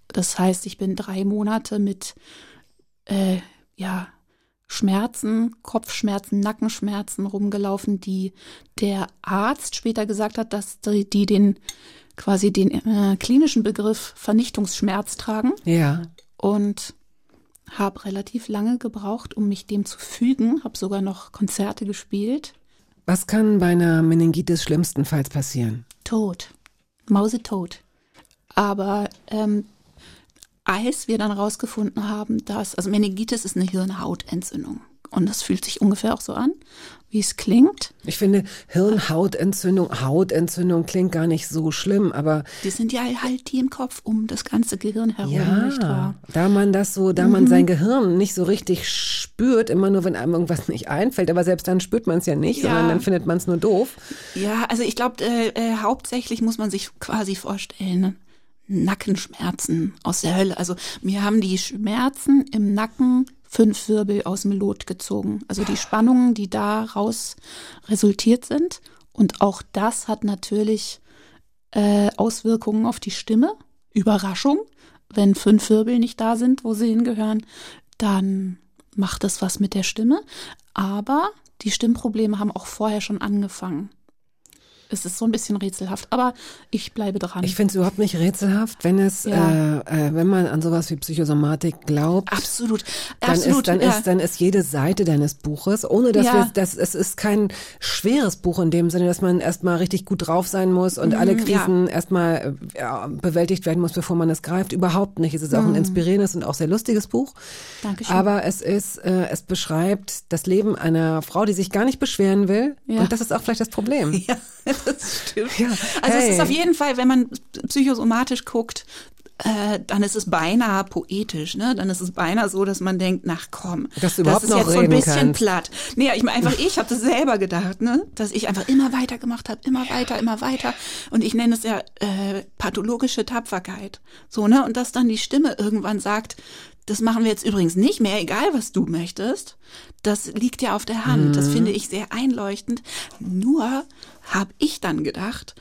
Das heißt, ich bin drei Monate mit äh, ja, Schmerzen, Kopfschmerzen, Nackenschmerzen rumgelaufen, die der Arzt später gesagt hat, dass die, die den quasi den äh, klinischen Begriff Vernichtungsschmerz tragen Ja. und habe relativ lange gebraucht, um mich dem zu fügen, habe sogar noch Konzerte gespielt. Was kann bei einer Meningitis schlimmstenfalls passieren? Tot, mausetot. Aber ähm, als wir dann rausgefunden haben, dass, also Meningitis ist eine Hirnhautentzündung und das fühlt sich ungefähr auch so an, wie es klingt. Ich finde, Hirnhautentzündung, Hautentzündung klingt gar nicht so schlimm, aber Die sind ja halt die im Kopf um das ganze Gehirn herum, nicht ja, wahr? da man das so, da man sein Gehirn nicht so richtig spürt, immer nur, wenn einem irgendwas nicht einfällt, aber selbst dann spürt man es ja nicht, Ja. sondern dann findet man es nur doof. Ja, also ich glaube, äh, äh, hauptsächlich muss man sich quasi vorstellen, Nackenschmerzen aus der Hölle. Also mir haben die Schmerzen im Nacken fünf Wirbel aus dem Lot gezogen. Also die Spannungen, die daraus resultiert sind. Und auch das hat natürlich äh, Auswirkungen auf die Stimme. Überraschung. Wenn fünf Wirbel nicht da sind, wo sie hingehören, dann macht das was mit der Stimme. Aber die Stimmprobleme haben auch vorher schon angefangen. Es ist so ein bisschen rätselhaft, aber ich bleibe dran. Ich finde es überhaupt nicht rätselhaft, wenn es, Ja. äh, äh, wenn man an sowas wie Psychosomatik glaubt. absolut, Dann absolut. ist, dann ja. ist, dann ist jede Seite deines Buches, ohne dass Ja. wir, das, es ist kein schweres Buch in dem Sinne, dass man erstmal richtig gut drauf sein muss und alle Mhm, ja. Krisen erstmal äh, ja, bewältigt werden muss, bevor man es greift. Überhaupt nicht. Es ist auch Mhm. ein inspirierendes und auch sehr lustiges Buch. Dankeschön. Aber es ist, äh, es beschreibt das Leben einer Frau, die sich gar nicht beschweren will. Ja. Und das ist auch vielleicht das Problem. Ja, das stimmt. Ja, Also es hey. ist auf jeden Fall, wenn man psychosomatisch guckt, äh, dann ist es beinahe poetisch, ne? Dann ist es beinahe so, dass man denkt, nach komm, das ist jetzt so ein bisschen kannst. platt. Nee, ich meine einfach, ich habe das selber gedacht, ne? Dass ich einfach immer weiter gemacht habe, immer weiter, immer weiter. Und ich nenne es ja äh, pathologische Tapferkeit. So, ne? Und dass dann die Stimme irgendwann sagt, das machen wir jetzt übrigens nicht mehr, egal was du möchtest. Das liegt ja auf der Hand. Das finde ich sehr einleuchtend. Nur habe ich dann gedacht,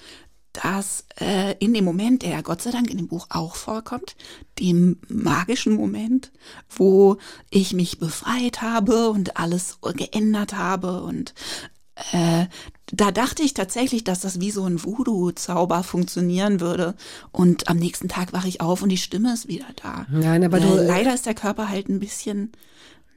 dass äh, in dem Moment, der ja Gott sei Dank in dem Buch auch vorkommt, dem magischen Moment, wo ich mich befreit habe und alles geändert habe und äh, da dachte ich tatsächlich, dass das wie so ein Voodoo-Zauber funktionieren würde. Und am nächsten Tag wache ich auf und die Stimme ist wieder da. Nein, aber äh, du- leider ist der Körper halt ein bisschen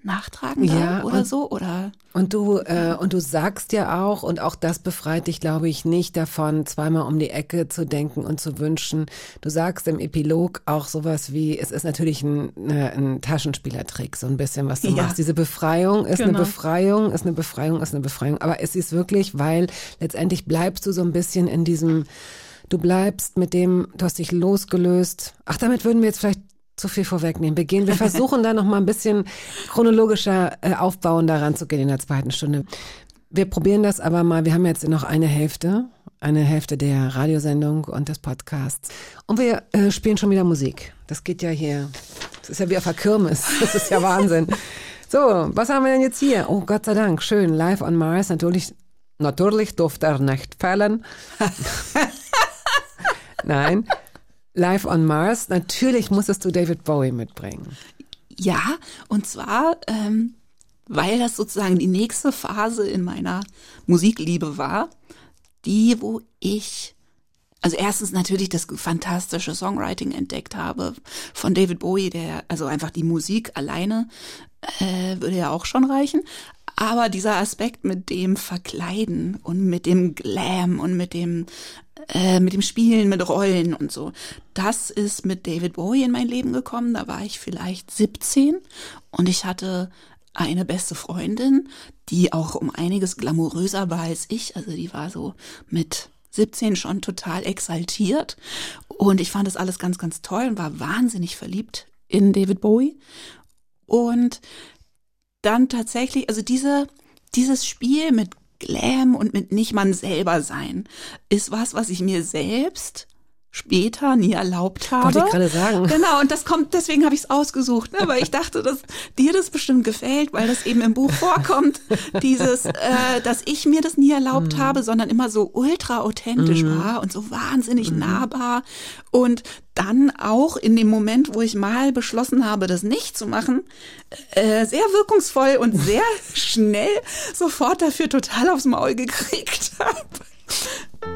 nachtragender Ja, oder und- so. Oder Und du, äh, und du sagst ja auch, und auch das befreit dich, glaube ich, nicht davon, zweimal um die Ecke zu denken und zu wünschen. Du sagst im Epilog auch sowas wie, es ist natürlich ein, ne, ein Taschenspielertrick, so ein bisschen, was du Ja. machst. Diese Befreiung ist eine Genau. Befreiung, ist eine Befreiung, ist eine Befreiung. Aber es ist wirklich, weil letztendlich bleibst du so ein bisschen in diesem, du bleibst mit dem, du hast dich losgelöst. Ach, damit würden wir jetzt vielleicht zu viel vorwegnehmen. Wir gehen, wir versuchen da noch mal ein bisschen chronologischer äh, aufbauen daran zu gehen in der zweiten Stunde. Wir probieren das aber mal. Wir haben jetzt noch eine Hälfte, eine Hälfte der Radiosendung und des Podcasts. Und wir äh, spielen schon wieder Musik. Das geht ja hier. Das ist ja wie auf der Kirmes. Das ist ja Wahnsinn. So, was haben wir denn jetzt hier? Oh, Gott sei Dank, schön. Live on Mars. Natürlich, natürlich durfte er nicht fallen. Nein. Live on Mars. Natürlich musstest du David Bowie mitbringen. Ja, und zwar, ähm, weil das sozusagen die nächste Phase in meiner Musikliebe war, die, wo ich, also erstens natürlich das fantastische Songwriting entdeckt habe von David Bowie, der, also einfach die Musik alleine äh, würde ja auch schon reichen. Aber dieser Aspekt mit dem Verkleiden und mit dem Glam und mit dem äh, mit dem Spielen mit Rollen und so. Das ist mit David Bowie in mein Leben gekommen. Da war ich vielleicht 17 und ich hatte eine beste Freundin, die auch um einiges glamouröser war als ich. Also die war so mit 17 schon total exaltiert und ich fand das alles ganz, ganz toll und war wahnsinnig verliebt in David Bowie. Und dann tatsächlich, also diese, dieses Spiel mit Glam und mit nicht man selber sein, ist was, was ich mir selbst später nie erlaubt habe. Wollte ich gerade sagen. Genau, und das kommt, deswegen habe ich es ausgesucht, ne? weil ich dachte, dass dir das bestimmt gefällt, weil das eben im Buch vorkommt, dieses, äh, dass ich mir das nie erlaubt habe, sondern immer so ultra authentisch war und so wahnsinnig nahbar und dann auch in dem Moment, wo ich mal beschlossen habe, das nicht zu machen, äh, sehr wirkungsvoll und sehr schnell sofort dafür total aufs Maul gekriegt habe.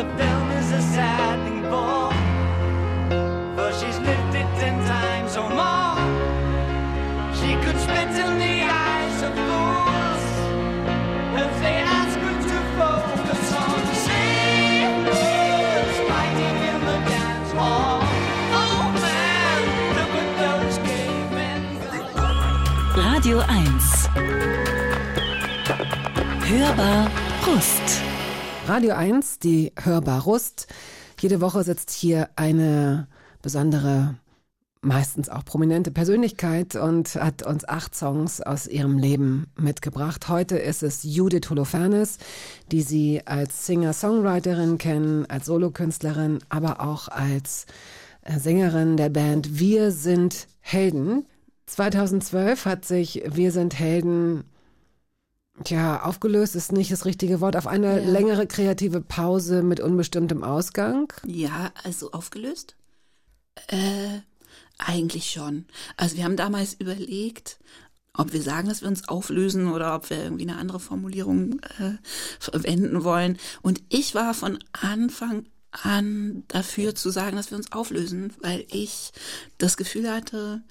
The film is a sad thing for, she's lived it ten times or more. She could spit in the eyes of fools they ask her to focus on fighting in the dance hall. Oh man, look at those. Radio 1. Hörbar Brust. Radio 1, die Hörbar Rust. Jede Woche sitzt hier eine besondere, meistens auch prominente Persönlichkeit und hat uns acht Songs aus ihrem Leben mitgebracht. Heute ist es Judith Holofernes, die Sie als Singer-Songwriterin kennen, als Solokünstlerin, aber auch als äh, Sängerin der Band Wir sind Helden. 2012 hat sich Wir sind Helden Tja, aufgelöst ist nicht das richtige Wort. Auf eine Ja. längere kreative Pause mit unbestimmtem Ausgang. Ja, also aufgelöst? Äh, eigentlich schon. Also wir haben damals überlegt, ob wir sagen, dass wir uns auflösen oder ob wir irgendwie eine andere Formulierung äh, verwenden wollen. Und ich war von Anfang an dafür zu sagen, dass wir uns auflösen, weil ich das Gefühl hatte,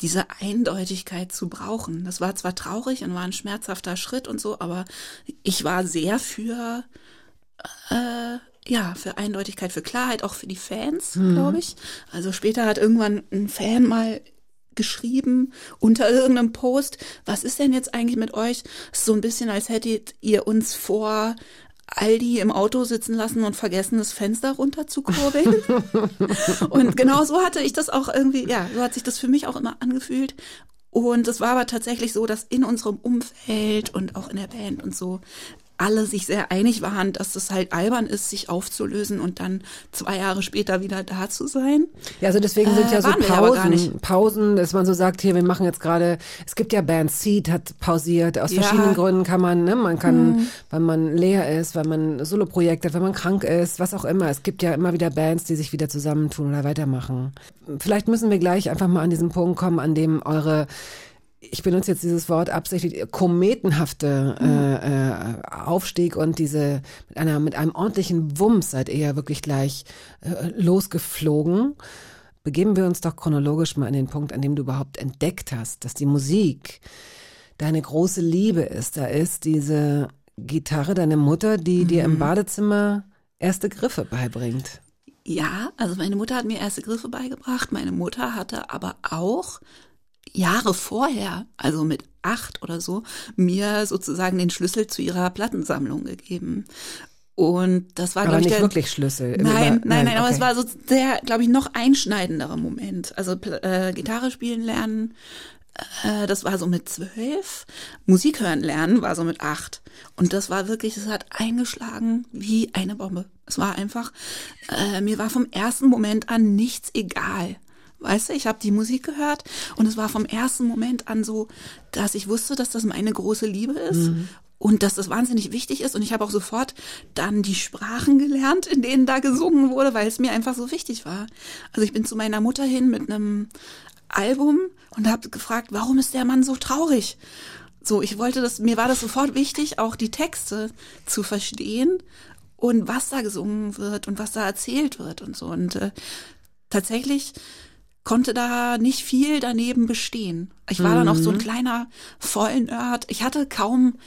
diese Eindeutigkeit zu brauchen. Das war zwar traurig und war ein schmerzhafter Schritt und so, aber ich war sehr für äh, ja, für Eindeutigkeit, für Klarheit, auch für die Fans, Mhm. glaube ich. Also später hat irgendwann ein Fan mal geschrieben unter irgendeinem Post, was ist denn jetzt eigentlich mit euch? So ein bisschen, als hättet ihr uns vor Aldi im Auto sitzen lassen und vergessen, das Fenster runterzukurbeln. und genau so hatte ich das auch irgendwie, ja, so hat sich das für mich auch immer angefühlt. Und es war aber tatsächlich so, dass in unserem Umfeld und auch in der Band und so alle sich sehr einig waren, dass es halt albern ist, sich aufzulösen und dann zwei Jahre später wieder da zu sein. Ja, also deswegen sind Äh, ja so aber gar Pausen. Pausen, dass man so sagt, hier, wir machen jetzt gerade, es gibt ja Bands, Seed hat pausiert, aus Ja. verschiedenen Gründen kann man, ne, man kann, weil man leer ist, weil man Soloprojekt hat, wenn man krank ist, was auch immer. Es gibt ja immer wieder Bands, die sich wieder zusammentun oder weitermachen. Vielleicht müssen wir gleich einfach mal an diesen Punkt kommen, an dem eure ich benutze jetzt dieses Wort absichtlich, kometenhafte äh, äh, Aufstieg und diese mit einer mit einem ordentlichen Wumms seid ihr ja wirklich gleich äh, losgeflogen. Begeben wir uns doch chronologisch mal an den Punkt, an dem du überhaupt entdeckt hast, dass die Musik deine große Liebe ist. Da ist diese Gitarre, deine Mutter, die dir im Badezimmer erste Griffe beibringt. Ja, also meine Mutter hat mir erste Griffe beigebracht. Meine Mutter hatte aber auch Jahre vorher, also mit acht oder so, mir sozusagen den Schlüssel zu ihrer Plattensammlung gegeben. Und das war, Aber glaube ich, nicht der, wirklich Schlüssel. Nein, nein, nein, aber okay. es war so der, glaube ich, noch einschneidendere Moment. Also äh, Gitarre spielen lernen, äh, das war so mit zwölf. Musik hören lernen war so mit acht. Und das war wirklich, es hat eingeschlagen wie eine Bombe. Es war einfach, äh, mir war vom ersten Moment an nichts egal. Weißt du, ich habe die Musik gehört und es war vom ersten Moment an so, dass ich wusste, dass das meine große Liebe ist und dass das wahnsinnig wichtig ist. Und ich habe auch sofort dann die Sprachen gelernt, in denen da gesungen wurde, weil es mir einfach so wichtig war. Also ich bin zu meiner Mutter hin mit einem Album und habe gefragt, warum ist der Mann so traurig? So, ich wollte das, mir war das sofort wichtig, auch die Texte zu verstehen und was da gesungen wird und was da erzählt wird und so. Und äh, tatsächlich konnte da nicht viel daneben bestehen. Ich war dann auch so ein kleiner Vollnerd. Ich hatte kaum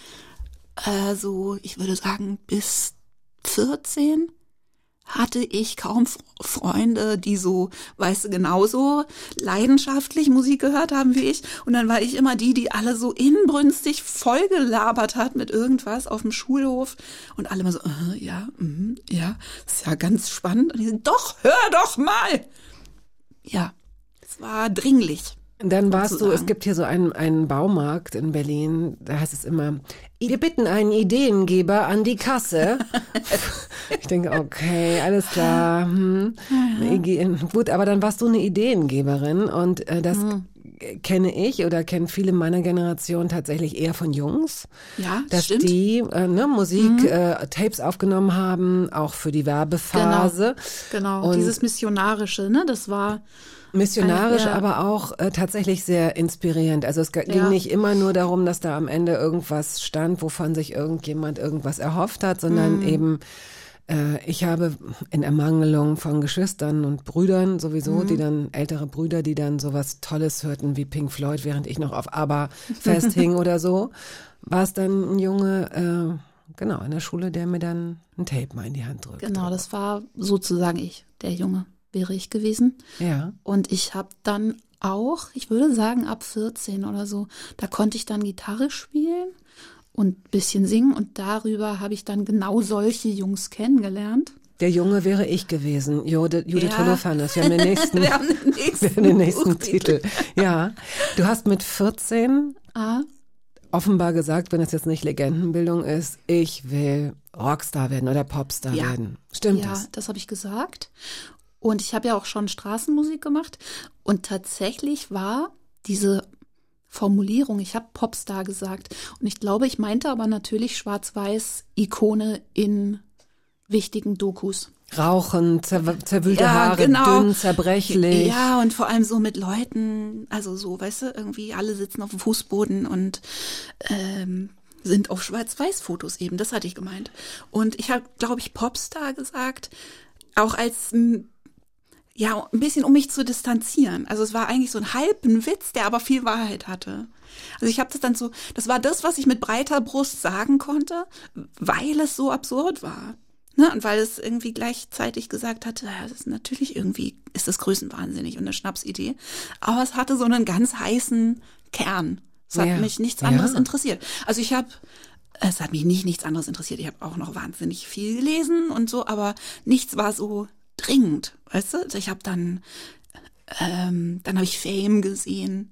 äh, so, ich würde sagen, bis 14 hatte ich kaum Freunde, die so, weißt du, genauso leidenschaftlich Musik gehört haben wie ich. Und dann war ich immer die, die alle so inbrünstig vollgelabert hat mit irgendwas auf dem Schulhof. Und alle immer so, äh, ja, mhm, ja, ist ja ganz spannend. Und ich so, doch, hör doch mal. Ja, war dringlich. Dann warst du, es sozusagen. gibt hier so einen, einen Baumarkt in Berlin, da heißt es immer, wir bitten einen Ideengeber an die Kasse. ich denke, okay, alles klar. Hm. Ige- Gut, aber dann warst du eine Ideengeberin und äh, das Mhm. kenne ich oder kennen viele meiner Generation tatsächlich eher von Jungs. Ja, dass stimmt. Mhm. die äh, ne, Musik, äh, Tapes aufgenommen haben, auch für die Werbephase. Genau, Und- dieses Missionarische, ne? Das war Missionarisch, Ja. aber auch äh, tatsächlich sehr inspirierend. Also es ging Ja. nicht immer nur darum, dass da am Ende irgendwas stand, wovon sich irgendjemand irgendwas erhofft hat, sondern Mhm. eben äh, ich habe in Ermangelung von Geschwistern und Brüdern sowieso, Mhm. die dann ältere Brüder, die dann sowas Tolles hörten wie Pink Floyd, während ich noch auf ABBA festhing oder so, war es dann ein Junge, äh, genau in der Schule, der mir dann ein Tape mal in die Hand drückt. genau, das war sozusagen ich, der Junge wäre ich gewesen. Ja. Und ich habe dann auch, ich würde sagen ab 14 oder so, da konnte ich dann Gitarre spielen und ein bisschen singen und darüber habe ich dann genau solche Jungs kennengelernt. Der Junge wäre ich gewesen, Judith, Judith Ja. Holofernes. Wir haben den nächsten, Wir haben den nächsten, haben den nächsten. Titel. Ja, du hast mit 14 Ah, offenbar gesagt, wenn es jetzt nicht Legendenbildung ist, ich will Rockstar werden oder Popstar Ja. werden. Stimmt ja, das? das habe ich gesagt. Und ich habe ja auch schon Straßenmusik gemacht. Und tatsächlich war diese Formulierung, ich habe Popstar gesagt. Und ich glaube, ich meinte aber natürlich Schwarz-Weiß-Ikone in wichtigen Dokus. Rauchen, zer zerwühlte Ja, Haare, genau. dünn, zerbrechlich. Ja, und vor allem so mit Leuten, also so, weißt du, irgendwie alle sitzen auf dem Fußboden und ähm, sind auf Schwarz-Weiß-Fotos eben. Das hatte ich gemeint. Und ich habe, glaube ich, Popstar gesagt, auch als ja, ein bisschen um mich zu distanzieren. Also es war eigentlich so ein halben Witz, der aber viel Wahrheit hatte. Also ich habe das dann so, das war das, was ich mit breiter Brust sagen konnte, weil es so absurd war. Ne? Und weil es irgendwie gleichzeitig gesagt hatte, ja, das ist natürlich irgendwie, ist das größenwahnsinnig und eine Schnapsidee. Aber es hatte so einen ganz heißen Kern. Es hat Ja. mich nichts Ja. anderes interessiert. Also ich habe, es hat mich nicht nichts anderes interessiert. Ich habe auch noch wahnsinnig viel gelesen und so, aber nichts war so dringend, weißt du? Also Ich habe dann, ähm, dann habe ich Fame gesehen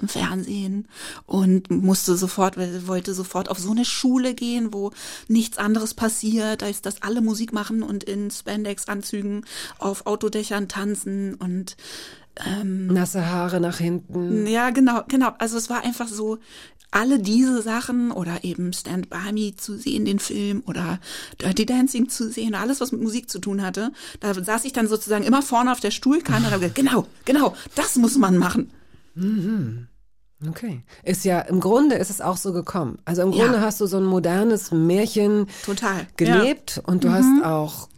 im Fernsehen und musste sofort, wollte sofort auf so eine Schule gehen, wo nichts anderes passiert, als dass alle Musik machen und in Spandex-Anzügen auf Autodächern tanzen und Nasse Haare nach hinten. ja, genau, genau. Also es war einfach so, alle diese Sachen oder eben Stand By Me zu sehen, den Film oder Dirty Dancing zu sehen, alles, was mit Musik zu tun hatte, da saß ich dann sozusagen immer vorne auf der Stuhlkante und habe gesagt, genau, genau, das muss man machen. Okay. Ist ja, im Grunde ist es auch so gekommen. Also im Ja. Grunde hast du so ein modernes Märchen Total. gelebt und du hast auch,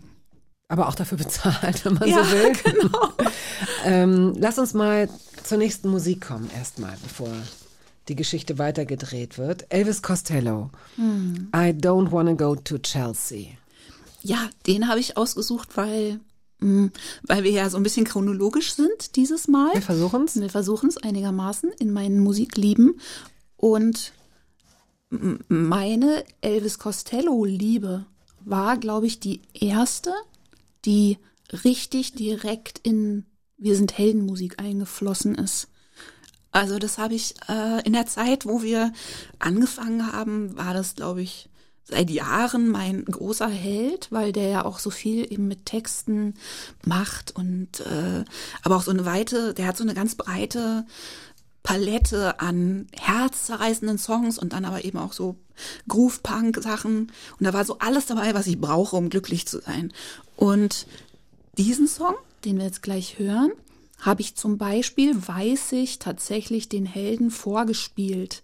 aber auch dafür bezahlt, wenn man Ja, so will. genau. ähm, lass uns mal zur nächsten Musik kommen, erstmal, bevor die Geschichte weitergedreht wird. Elvis Costello. Hm. I don't wanna go to Chelsea. Ja, den habe ich ausgesucht, weil, mh, weil wir ja so ein bisschen chronologisch sind dieses Mal. Wir versuchen's. Wir versuchen es einigermaßen in meinen Musiklieben. Und meine Elvis Costello-Liebe war, glaube ich, die erste, die richtig direkt in Wir sind Heldenmusik eingeflossen ist. Also das habe ich äh, in der Zeit, wo wir angefangen haben, war das, glaube ich, seit Jahren mein großer Held, weil der ja auch so viel eben mit Texten macht und äh, aber auch so eine weite, der hat so eine ganz breite Palette an herzzerreißenden Songs und dann aber eben auch so Groove-Punk-Sachen. Und da war so alles dabei, was ich brauche, um glücklich zu sein. Und diesen Song, den wir jetzt gleich hören, habe ich zum Beispiel, weiß ich, tatsächlich den Helden vorgespielt.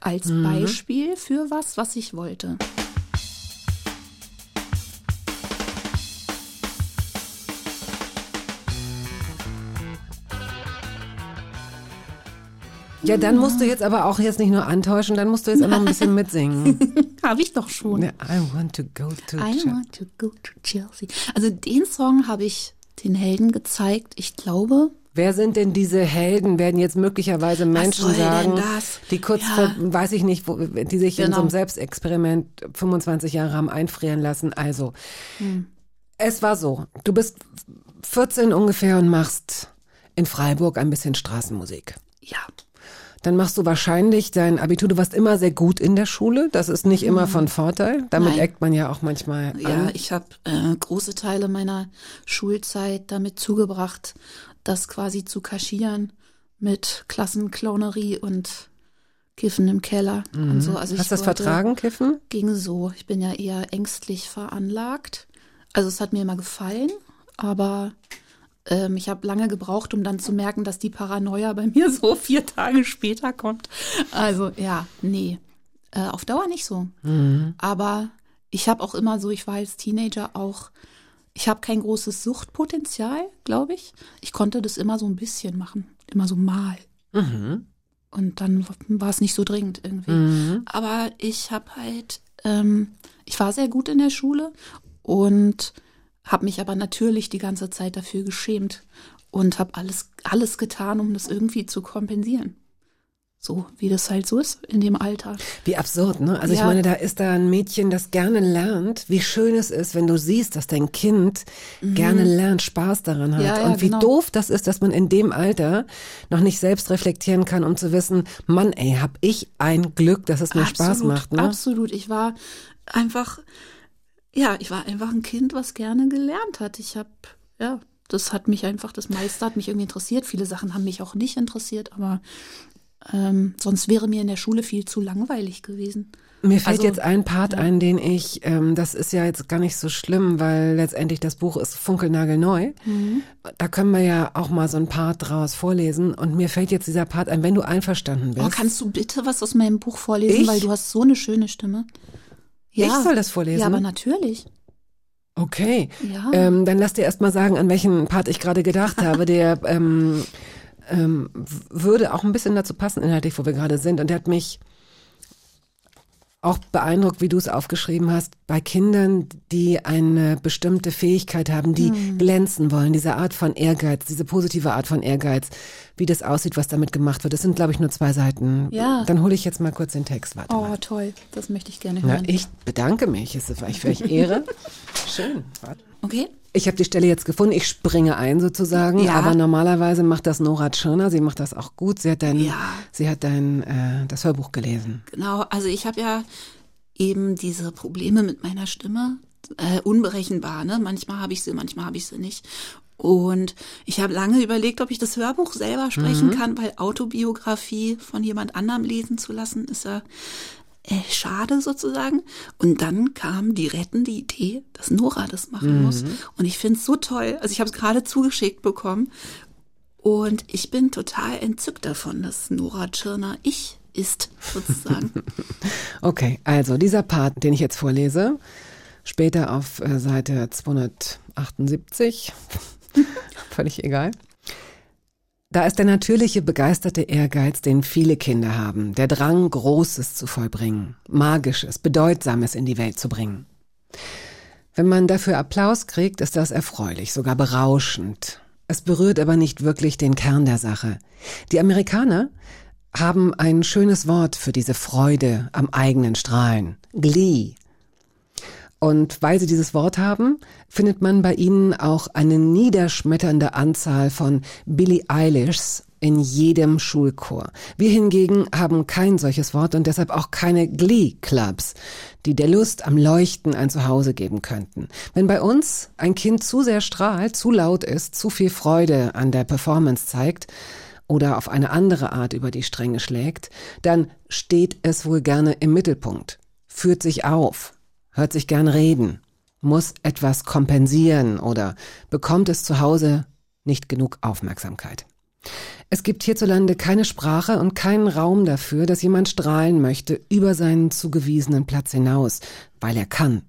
Als Beispiel für was, was ich wollte. Ja, dann musst du jetzt aber auch jetzt nicht nur antäuschen, dann musst du jetzt auch noch ein bisschen mitsingen. Habe ich doch schon. I want to go to I Chelsea. want to go to Chelsea. Also den Song habe ich den Helden gezeigt. Ich glaube, Wer sind denn diese Helden? Werden jetzt möglicherweise Menschen sagen, das? die kurz Ja. vor, weiß ich nicht, wo, die sich in Genau. so einem Selbstexperiment 25 Jahre haben einfrieren lassen. Also, Hm. es war so, du bist 14 ungefähr und machst in Freiburg ein bisschen Straßenmusik. ja, Dann machst du wahrscheinlich dein Abitur. Du warst immer sehr gut in der Schule. Das ist nicht immer von Vorteil. Damit. Nein. eckt man ja auch manchmal Ja, an. ich habe äh, große Teile meiner Schulzeit damit zugebracht, das quasi zu kaschieren mit Klassenclownerie und Kiffen im Keller und so. Also Mhm. Hast du das vertragen, Kiffen? Ging so. Ich bin ja eher ängstlich veranlagt. Also es hat mir immer gefallen, aber ähm, ich habe lange gebraucht, um dann zu merken, dass die Paranoia bei mir so vier Tage später kommt. Also ja, nee, äh, auf Dauer nicht so. Aber ich habe auch immer so, ich war als Teenager auch, ich habe kein großes Suchtpotenzial, glaube ich. Ich konnte das immer so ein bisschen machen, immer so mal. Und dann war es nicht so dringend irgendwie. Aber ich habe halt, ähm, ich war sehr gut in der Schule und habe mich aber natürlich die ganze Zeit dafür geschämt und habe alles, alles getan, um das irgendwie zu kompensieren. So wie das halt so ist in dem Alter. Wie absurd, ne? Also ich Ja. meine, da ist da ein Mädchen, das gerne lernt. Wie schön es ist, wenn du siehst, dass dein Kind gerne lernt, Spaß daran hat. Mhm. Ja, ja, und wie genau. doof das ist, dass man in dem Alter noch nicht selbst reflektieren kann, um zu wissen, Mann, ey, hab ich ein Glück, dass es mir Spaß macht, ne? Absolut. Ich war einfach, ja, ich war einfach ein Kind, was gerne gelernt hat. Ich habe, ja, das hat mich einfach, das meiste hat mich irgendwie interessiert. Viele Sachen haben mich auch nicht interessiert, aber ähm, sonst wäre mir in der Schule viel zu langweilig gewesen. Mir fällt Also, jetzt ein Part ein, den ich, ähm, das ist ja jetzt gar nicht so schlimm, weil letztendlich das Buch ist funkelnagelneu. Mhm. Da können wir ja auch mal so ein Part draus vorlesen. Und mir fällt jetzt dieser Part ein, wenn du einverstanden bist. Oh, kannst du bitte was aus meinem Buch vorlesen, Ich? weil du hast so eine schöne Stimme. Ja. Ich soll das vorlesen? Ja, aber natürlich. Okay. Ja. Ähm, dann lass dir erst mal sagen, an welchen Part ich gerade gedacht habe. Der ähm, ähm, würde auch ein bisschen dazu passen, inhaltlich, wo wir gerade sind. Und der hat mich auch beeindruckt, wie du es aufgeschrieben hast, bei Kindern, die eine bestimmte Fähigkeit haben, die Hm. glänzen wollen, diese Art von Ehrgeiz, diese positive Art von Ehrgeiz, wie das aussieht, was damit gemacht wird. Das sind, glaube ich, nur zwei Seiten. Ja. Dann hole ich jetzt mal kurz den Text. Warte Oh, mal. toll. Das möchte ich gerne Na, hören. ich bedanke mich. Es ist für euch Ehre. Schön. Warte. Okay. Ich habe die Stelle jetzt gefunden. Ich springe ein sozusagen. Ja. Aber normalerweise macht das Nora Tschirner. Sie macht das auch gut. Sie hat dein, Ja. sie hat dein äh, das Hörbuch gelesen. Genau, also ich habe ja eben diese Probleme mit meiner Stimme, äh, unberechenbar, ne? Manchmal habe ich sie, manchmal habe ich sie nicht. Und ich habe lange überlegt, ob ich das Hörbuch selber sprechen kann, weil Autobiografie von jemand anderem lesen zu lassen, ist ja äh, schade sozusagen. Und dann kam die rettende Idee, dass Nora das machen muss. Und ich finde es so toll. Also ich habe es gerade zugeschickt bekommen. Und ich bin total entzückt davon, dass Nora Tschirner ich ist, sozusagen. Okay, also dieser Part, den ich jetzt vorlese, später auf äh, Seite 278, völlig egal. Da ist der natürliche, begeisterte Ehrgeiz, den viele Kinder haben, der Drang, Großes zu vollbringen, Magisches, Bedeutsames in die Welt zu bringen. Wenn man dafür Applaus kriegt, ist das erfreulich, sogar berauschend. Es berührt aber nicht wirklich den Kern der Sache. Die Amerikaner haben ein schönes Wort für diese Freude am eigenen Strahlen. Glee. Und weil sie dieses Wort haben, findet man bei ihnen auch eine niederschmetternde Anzahl von Billie Eilishs in jedem Schulchor. Wir hingegen haben kein solches Wort und deshalb auch keine Glee-Clubs, die der Lust am Leuchten ein Zuhause geben könnten. Wenn bei uns ein Kind zu sehr strahlt, zu laut ist, zu viel Freude an der Performance zeigt, oder auf eine andere Art über die Stränge schlägt, dann steht es wohl gerne im Mittelpunkt, führt sich auf, hört sich gern reden, muss etwas kompensieren oder bekommt es zu Hause nicht genug Aufmerksamkeit. Es gibt hierzulande keine Sprache und keinen Raum dafür, dass jemand strahlen möchte über seinen zugewiesenen Platz hinaus, weil er kann,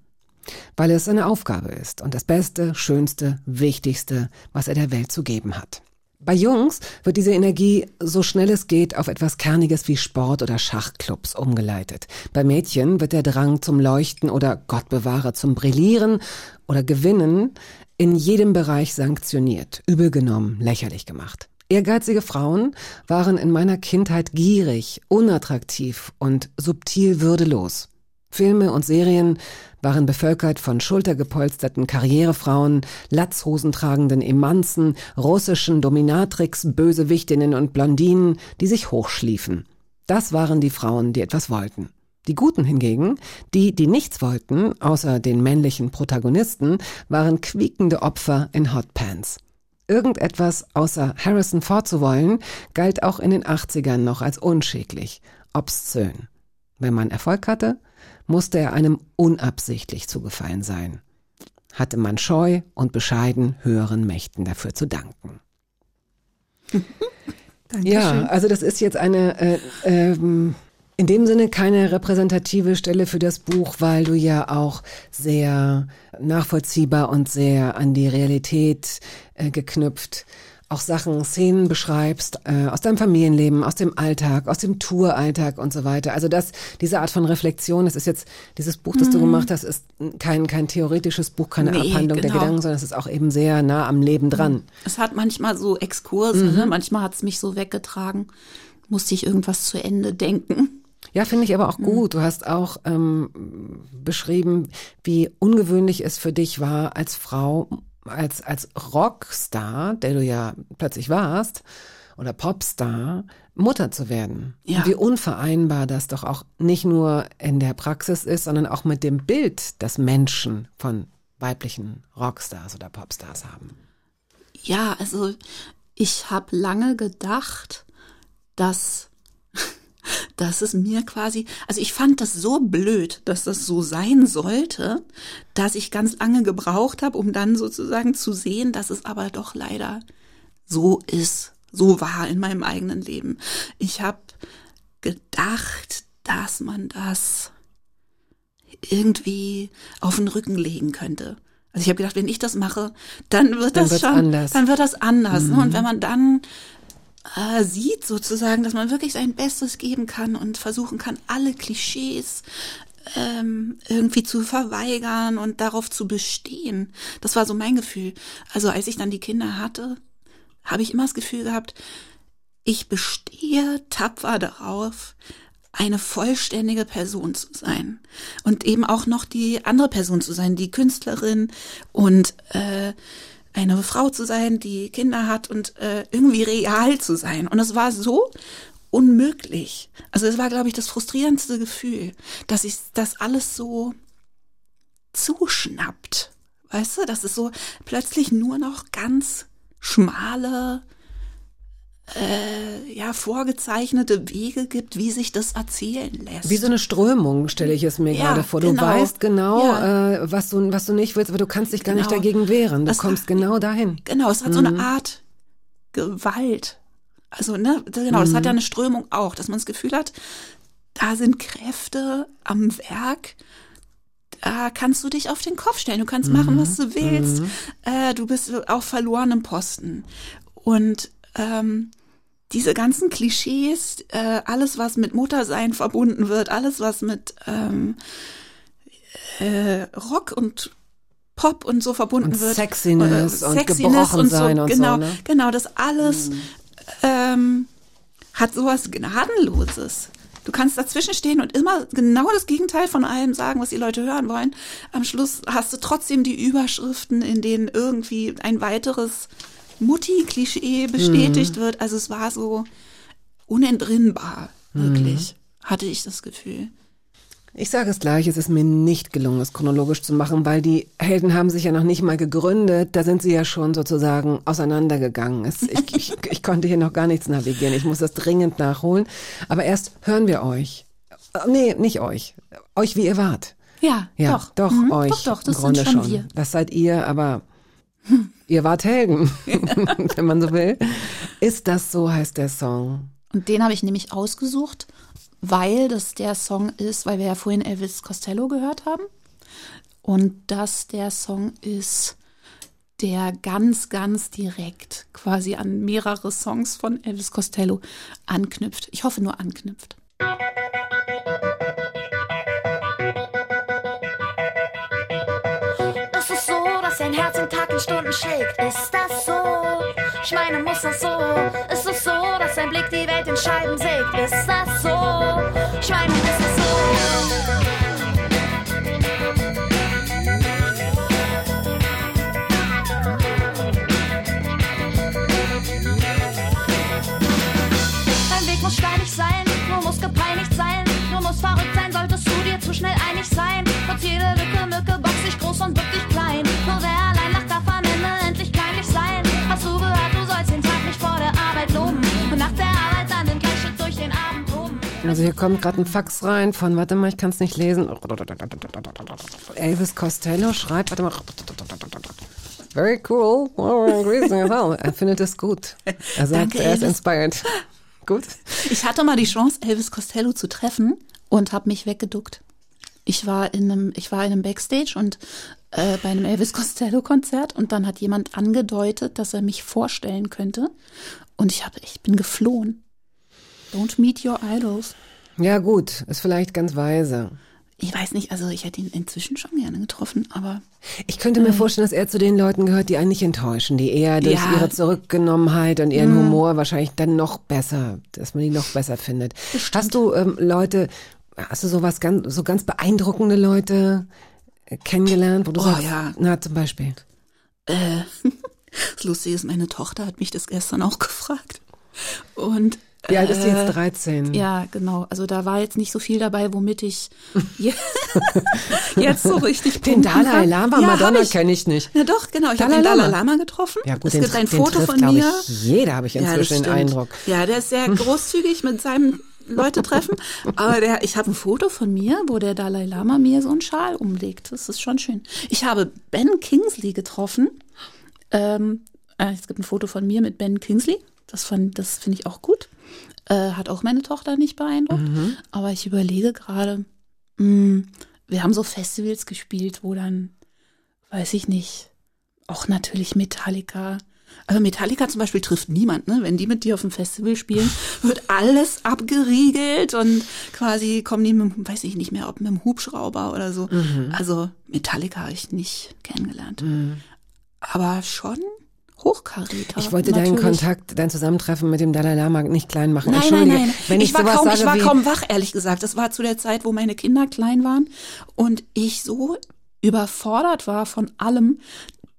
weil es seine Aufgabe ist und das Beste, Schönste, Wichtigste, was er der Welt zu geben hat. Bei Jungs wird diese Energie so schnell es geht auf etwas Kerniges wie Sport oder Schachclubs umgeleitet. Bei Mädchen wird der Drang zum Leuchten oder Gott bewahre zum Brillieren oder Gewinnen in jedem Bereich sanktioniert, übel genommen, lächerlich gemacht. Ehrgeizige Frauen waren in meiner Kindheit gierig, unattraktiv und subtil würdelos. Filme und Serien waren bevölkert von schultergepolsterten Karrierefrauen, latzhosentragenden Emanzen, russischen Dominatrix, Bösewichtinnen und Blondinen, die sich hochschliefen. Das waren die Frauen, die etwas wollten. Die Guten hingegen, die, die nichts wollten, außer den männlichen Protagonisten, waren quiekende Opfer in Hotpants. Irgendetwas außer Harrison vorzuwollen, galt auch in den 80ern noch als unschädlich, obszön. Wenn man Erfolg hatte, musste er einem unabsichtlich zugefallen sein. Hatte man scheu und bescheiden höheren Mächten dafür zu danken. Ja, also das ist jetzt eine äh, ähm, in dem Sinne keine repräsentative Stelle für das Buch, weil du ja auch sehr nachvollziehbar und sehr an die Realität äh, geknüpft auch Sachen, Szenen beschreibst äh, aus deinem Familienleben, aus dem Alltag, aus dem Touralltag und so weiter. Also das, diese Art von Reflexion, das ist jetzt dieses Buch, das du gemacht hast, ist kein kein theoretisches Buch, keine Nee, Abhandlung der genau. Gedanken, sondern es ist auch eben sehr nah am Leben dran. Es hat manchmal so Exkurse, Mhm. ne? manchmal hat es mich so weggetragen, musste ich irgendwas zu Ende denken. Ja, finde ich aber auch gut. Du hast auch ähm, beschrieben, wie ungewöhnlich es für dich war, als Frau, als, als Rockstar, der du ja plötzlich warst, oder Popstar, Mutter zu werden. Ja. Wie unvereinbar das doch auch nicht nur in der Praxis ist, sondern auch mit dem Bild, das Menschen von weiblichen Rockstars oder Popstars haben. Ja, also ich habe lange gedacht, dass dass es mir quasi, also ich fand das so blöd, dass das so sein sollte, dass ich ganz lange gebraucht habe, um dann sozusagen zu sehen, dass es aber doch leider so ist, so war in meinem eigenen Leben. Ich habe gedacht, dass man das irgendwie auf den Rücken legen könnte. Also ich habe gedacht, wenn ich das mache, dann wird Dann das schon, anders. dann wird das anders. Ne? Und wenn man dann äh, sieht sozusagen, dass man wirklich sein Bestes geben kann und versuchen kann, alle Klischees ähm, irgendwie zu verweigern und darauf zu bestehen. Das war so mein Gefühl. Also als ich dann die Kinder hatte, habe ich immer das Gefühl gehabt, ich bestehe tapfer darauf, eine vollständige Person zu sein und eben auch noch die andere Person zu sein, die Künstlerin und äh, eine Frau zu sein, die Kinder hat und äh, irgendwie real zu sein. Und es war so unmöglich. Also es war, glaube ich, das frustrierendste Gefühl, dass ich das alles so zuschnappt. Weißt du, dass es so plötzlich nur noch ganz schmale, äh, ja, vorgezeichnete Wege gibt, wie sich das erzählen lässt. Wie so eine Strömung stelle ich es mir Ja, gerade vor. Du genau. weißt genau, Ja. äh, was du was du nicht willst, aber du kannst dich gar nicht Genau. dagegen wehren. Du Das- kommst genau dahin. Genau, es hat so eine Art Gewalt. Also, ne, genau, das hat ja eine Strömung auch, dass man das Gefühl hat, da sind Kräfte am Werk, da kannst du dich auf den Kopf stellen, du kannst machen, was du willst, äh, du bist auf verlorenem Posten. Und ähm, diese ganzen Klischees, äh, alles, was mit Muttersein verbunden wird, alles, was mit ähm, äh, Rock und Pop und so verbunden Und wird. Sexiness und Gebrochensein und so, genau, ne? Genau, das alles ähm, hat sowas Gnadenloses. Du kannst dazwischen stehen und immer genau das Gegenteil von allem sagen, was die Leute hören wollen. Am Schluss hast du trotzdem die Überschriften, in denen irgendwie ein weiteres Mutti-Klischee bestätigt wird. Also es war so unentrinnbar, wirklich, hatte ich das Gefühl. Ich sage es gleich, es ist mir nicht gelungen, es chronologisch zu machen, weil die Helden haben sich ja noch nicht mal gegründet. Da sind sie ja schon sozusagen auseinandergegangen. Es, ich, ich, ich konnte hier noch gar nichts navigieren. Ich muss das dringend nachholen. Aber erst hören wir euch. Äh, Nee, nicht euch. Euch, wie ihr wart. Ja, Ja, doch. doch, Mhm, euch. Doch, doch, das im Grunde sind schon wir. Das seid ihr, aber ihr wart Helden, wenn man so will. Ist das so, heißt der Song? Und den habe ich nämlich ausgesucht, weil das der Song ist, weil wir ja vorhin Elvis Costello gehört haben. Und das der Song ist, der ganz, ganz direkt quasi an mehrere Songs von Elvis Costello anknüpft. Ich hoffe nur anknüpft. Stunden schlägt? Ist das so? Ich meine, muss das so? Ist es so, dass dein Blick die Welt in Scheiben sägt? Ist das so? Ich meine, ist es so? Dein Weg muss steinig sein, du musst gepeinigt sein, du musst verrückt sein, Also hier kommt gerade ein Fax rein von, warte mal, ich kann es nicht lesen. Elvis Costello schreibt, warte mal. Very cool. Er findet es gut. Er sagt, Danke, er ist Elvis. inspired. Gut. Ich hatte mal die Chance, Elvis Costello zu treffen. und habe mich weggeduckt. Ich war in einem, ich war in einem Backstage und äh, bei einem Elvis Costello Konzert und dann hat jemand angedeutet, dass er mich vorstellen könnte und ich habe, ich bin geflohen. Don't meet your idols. Ja gut, ist vielleicht ganz weise. Ich weiß nicht, also ich hätte ihn inzwischen schon gerne getroffen, aber Ich könnte mir vorstellen, dass er zu den Leuten gehört, die einen nicht enttäuschen, die eher durch Ja. ihre Zurückgenommenheit und ihren Humor wahrscheinlich dann noch besser, dass man die noch besser findet. Hast du ähm, Leute, hast du sowas ganz, so ganz beeindruckende Leute äh, kennengelernt, wo du Oh, sagst, ja. na zum Beispiel. äh, das Lustige ist, meine Tochter hat mich das gestern auch gefragt. Und Wie alt ist sie äh, jetzt? 13. Ja, genau. Also da war jetzt nicht so viel dabei, womit ich je- jetzt so richtig Den punkten Dalai kann. Lama, ja, Madonna kenne ich nicht. Ja, doch, genau. Ich habe Dalai den Dalai Lama. Getroffen. Ja gut, es den, gibt ein den Foto trifft, von mir. Ich, jeder habe ich Ja, inzwischen den stimmt. Eindruck. Ja, der ist sehr großzügig mit seinem Leute treffen. Aber der, ich habe ein Foto von mir, wo der Dalai Lama mir so einen Schal umlegt. Das ist schon schön. Ich habe Ben Kingsley getroffen. Ähm, äh, es gibt ein Foto von mir mit Ben Kingsley. Das, fand- das finde ich auch gut. Äh, hat auch meine Tochter nicht beeindruckt. Mhm. Aber ich überlege gerade, mh, wir haben so Festivals gespielt, wo dann, weiß ich nicht, auch natürlich Metallica. Also Metallica zum Beispiel trifft niemand, ne? Wenn die mit dir auf dem Festival spielen, wird alles abgeriegelt und quasi kommen die mit, dem- weiß ich nicht mehr, ob mit dem Hubschrauber oder so. Also Metallica habe ich nicht kennengelernt. Aber schon Hochkaräter. Ich wollte deinen natürlich. Kontakt, dein Zusammentreffen mit dem Dalai Lama nicht klein machen. Nein, nein, nein. Wenn ich, ich, war, kaum, ich war kaum wach, ehrlich gesagt. Das war zu der Zeit, wo meine Kinder klein waren und ich so überfordert war von allem,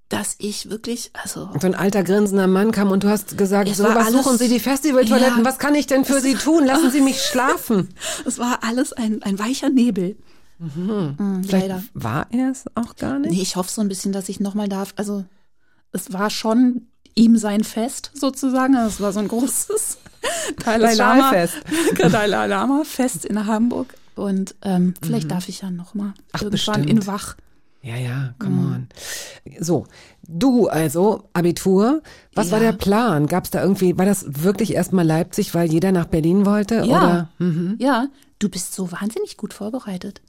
dass ich wirklich, also so ein alter grinsender Mann kam und du hast gesagt, Es so, was alles- suchen Sie die Festivaltoiletten? Ja. Was kann ich denn für Sie tun? Lassen Sie mich schlafen. es war alles ein, ein weicher Nebel. Mhm, Vielleicht leider. war er es auch gar nicht. Nee, ich hoffe so ein bisschen, dass ich nochmal darf. Also es war schon ihm sein Fest sozusagen. Es war so ein großes Dalai Lama. Dalai Lama Fest in Hamburg. Und ähm, vielleicht darf ich ja nochmal Mhm. Ach, irgendwann bestimmt. in Wach. Ja, ja, come Mhm. on. So, du also, Abitur, was war Ja. der Plan? Gab es da irgendwie, war das wirklich erstmal Leipzig, weil jeder nach Berlin wollte? Ja. Oder? Mhm. Ja, du bist so wahnsinnig gut vorbereitet.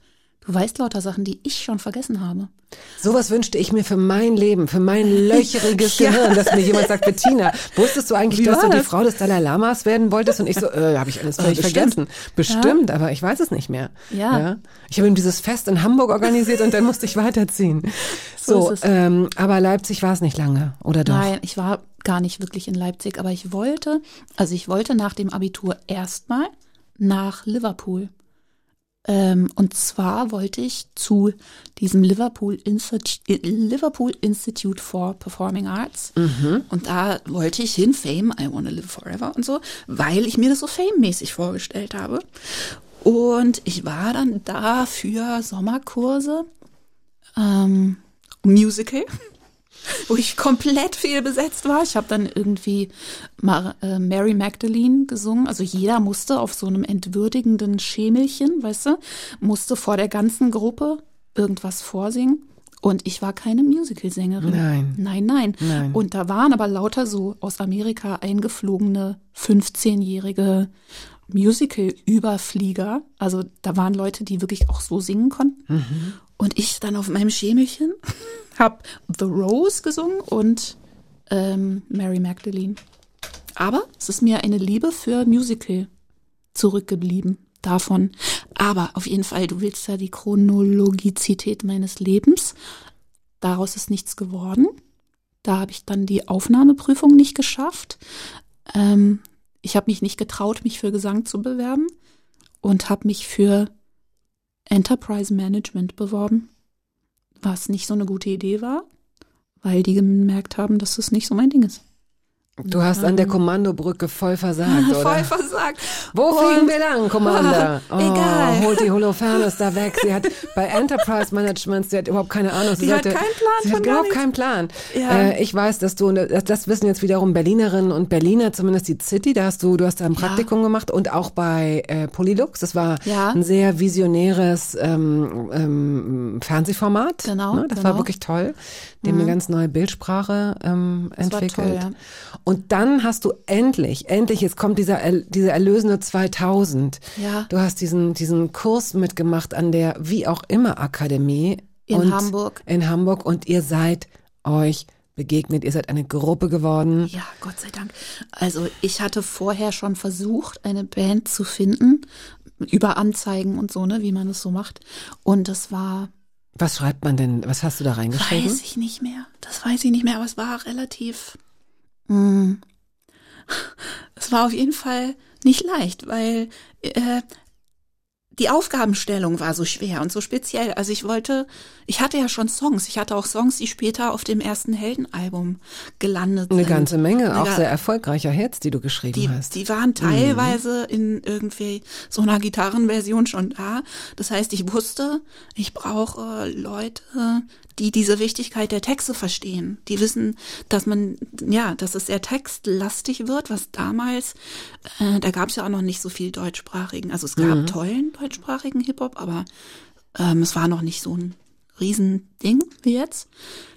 Du weißt lauter Sachen, die ich schon vergessen habe. Sowas wünschte ich mir für mein Leben, für mein löcheriges Ja. Gehirn, dass mir jemand sagt, Bettina, wusstest du eigentlich, Wie dass du die? Frau des Dalai Lamas werden wolltest? Und ich so, äh, habe ich alles völlig bestimmt. vergessen. Bestimmt, aber ich weiß es nicht mehr. Ja. Ich habe ihm dieses Fest in Hamburg organisiert und dann musste ich weiterziehen. So So, ähm, aber Leipzig war es nicht lange, oder doch? Nein, ich war gar nicht wirklich in Leipzig, aber ich wollte, also ich wollte nach dem Abitur erstmal nach Liverpool. Ähm, und zwar wollte ich zu diesem Liverpool, Institute, Liverpool Institute for Performing Arts. Und da wollte ich hin, Fame, I Wanna Live Forever und so, weil ich mir das so Fame-mäßig vorgestellt habe. Und ich war dann da für Sommerkurse, ähm, Musical wo ich komplett fehl besetzt war. Ich habe dann irgendwie Mar äh, Mary Magdalene gesungen. Also jeder musste auf so einem entwürdigenden Schemelchen, weißt du, musste vor der ganzen Gruppe irgendwas vorsingen. Und ich war keine Musicalsängerin. Nein. Nein, nein. Nein. Und da waren aber lauter so aus Amerika eingeflogene 15-jährige Musical-Überflieger. Also da waren Leute, die wirklich auch so singen konnten. Und ich dann auf meinem Schemelchen habe The Rose gesungen und ähm, Mary Magdalene. Aber es ist mir eine Liebe für Musical zurückgeblieben davon. Aber auf jeden Fall, du willst ja die Chronologizität meines Lebens. Daraus ist nichts geworden. Da habe ich dann die Aufnahmeprüfung nicht geschafft. Ähm, ich habe mich nicht getraut, mich für Gesang zu bewerben und habe mich für Enterprise Management beworben, was nicht so eine gute Idee war, weil die gemerkt haben, dass das nicht so mein Ding ist. Du hast an der Kommandobrücke voll versagt, oder? Voll versagt. Wo Und- fliegen wir lang, Commander? Oh, Egal. Holt die Holofernes da weg. Sie hat bei Enterprise Management, sie hat überhaupt keine Ahnung. Sie Die hat keinen Plan Sie von hat überhaupt keinen Plan. Ja. Äh, ich weiß, dass du, das, das wissen jetzt wiederum Berlinerinnen und Berliner, zumindest die City, da hast du, du hast da ein Praktikum gemacht und auch bei äh, Polylux. Das war Ja. ein sehr visionäres ähm, ähm, Fernsehformat. Genau, Ne? Das genau. war wirklich toll. Die haben eine ganz neue Bildsprache ähm, Das war entwickelt. toll, ja. Und dann hast du endlich, endlich, jetzt kommt dieser, er- dieser erlösende 2000. Ja. Du hast diesen, diesen Kurs mitgemacht an der wie auch immer Akademie. In Hamburg. In Hamburg und ihr seid euch begegnet. Ihr seid eine Gruppe geworden. Ja, Gott sei Dank. Also ich hatte vorher schon versucht, eine Band zu finden, über Anzeigen und so, ne, wie man es so macht. Und das war, Was schreibt man denn? Was hast du da reingeschrieben? weiß ich nicht mehr. Das weiß ich nicht mehr, aber es war relativ. Mh, es war auf jeden Fall nicht leicht, weil äh, die Aufgabenstellung war so schwer und so speziell. Also ich wollte, ich hatte ja schon Songs. Ich hatte auch Songs, die später auf dem ersten Heldenalbum gelandet Eine sind. ganze Menge, Eine auch sehr erfolgreicher Hits, die du geschrieben die, hast. die waren teilweise in irgendwie so einer Gitarrenversion schon da. Das heißt, ich wusste, ich brauche Leute, die diese Wichtigkeit der Texte verstehen. Die wissen, dass man, ja, dass es sehr textlastig wird, was damals, äh, da gab es ja auch noch nicht so viel deutschsprachigen. Also es gab tollen deutschsprachigen Hip-Hop, aber ähm, es war noch nicht so ein Riesending wie jetzt.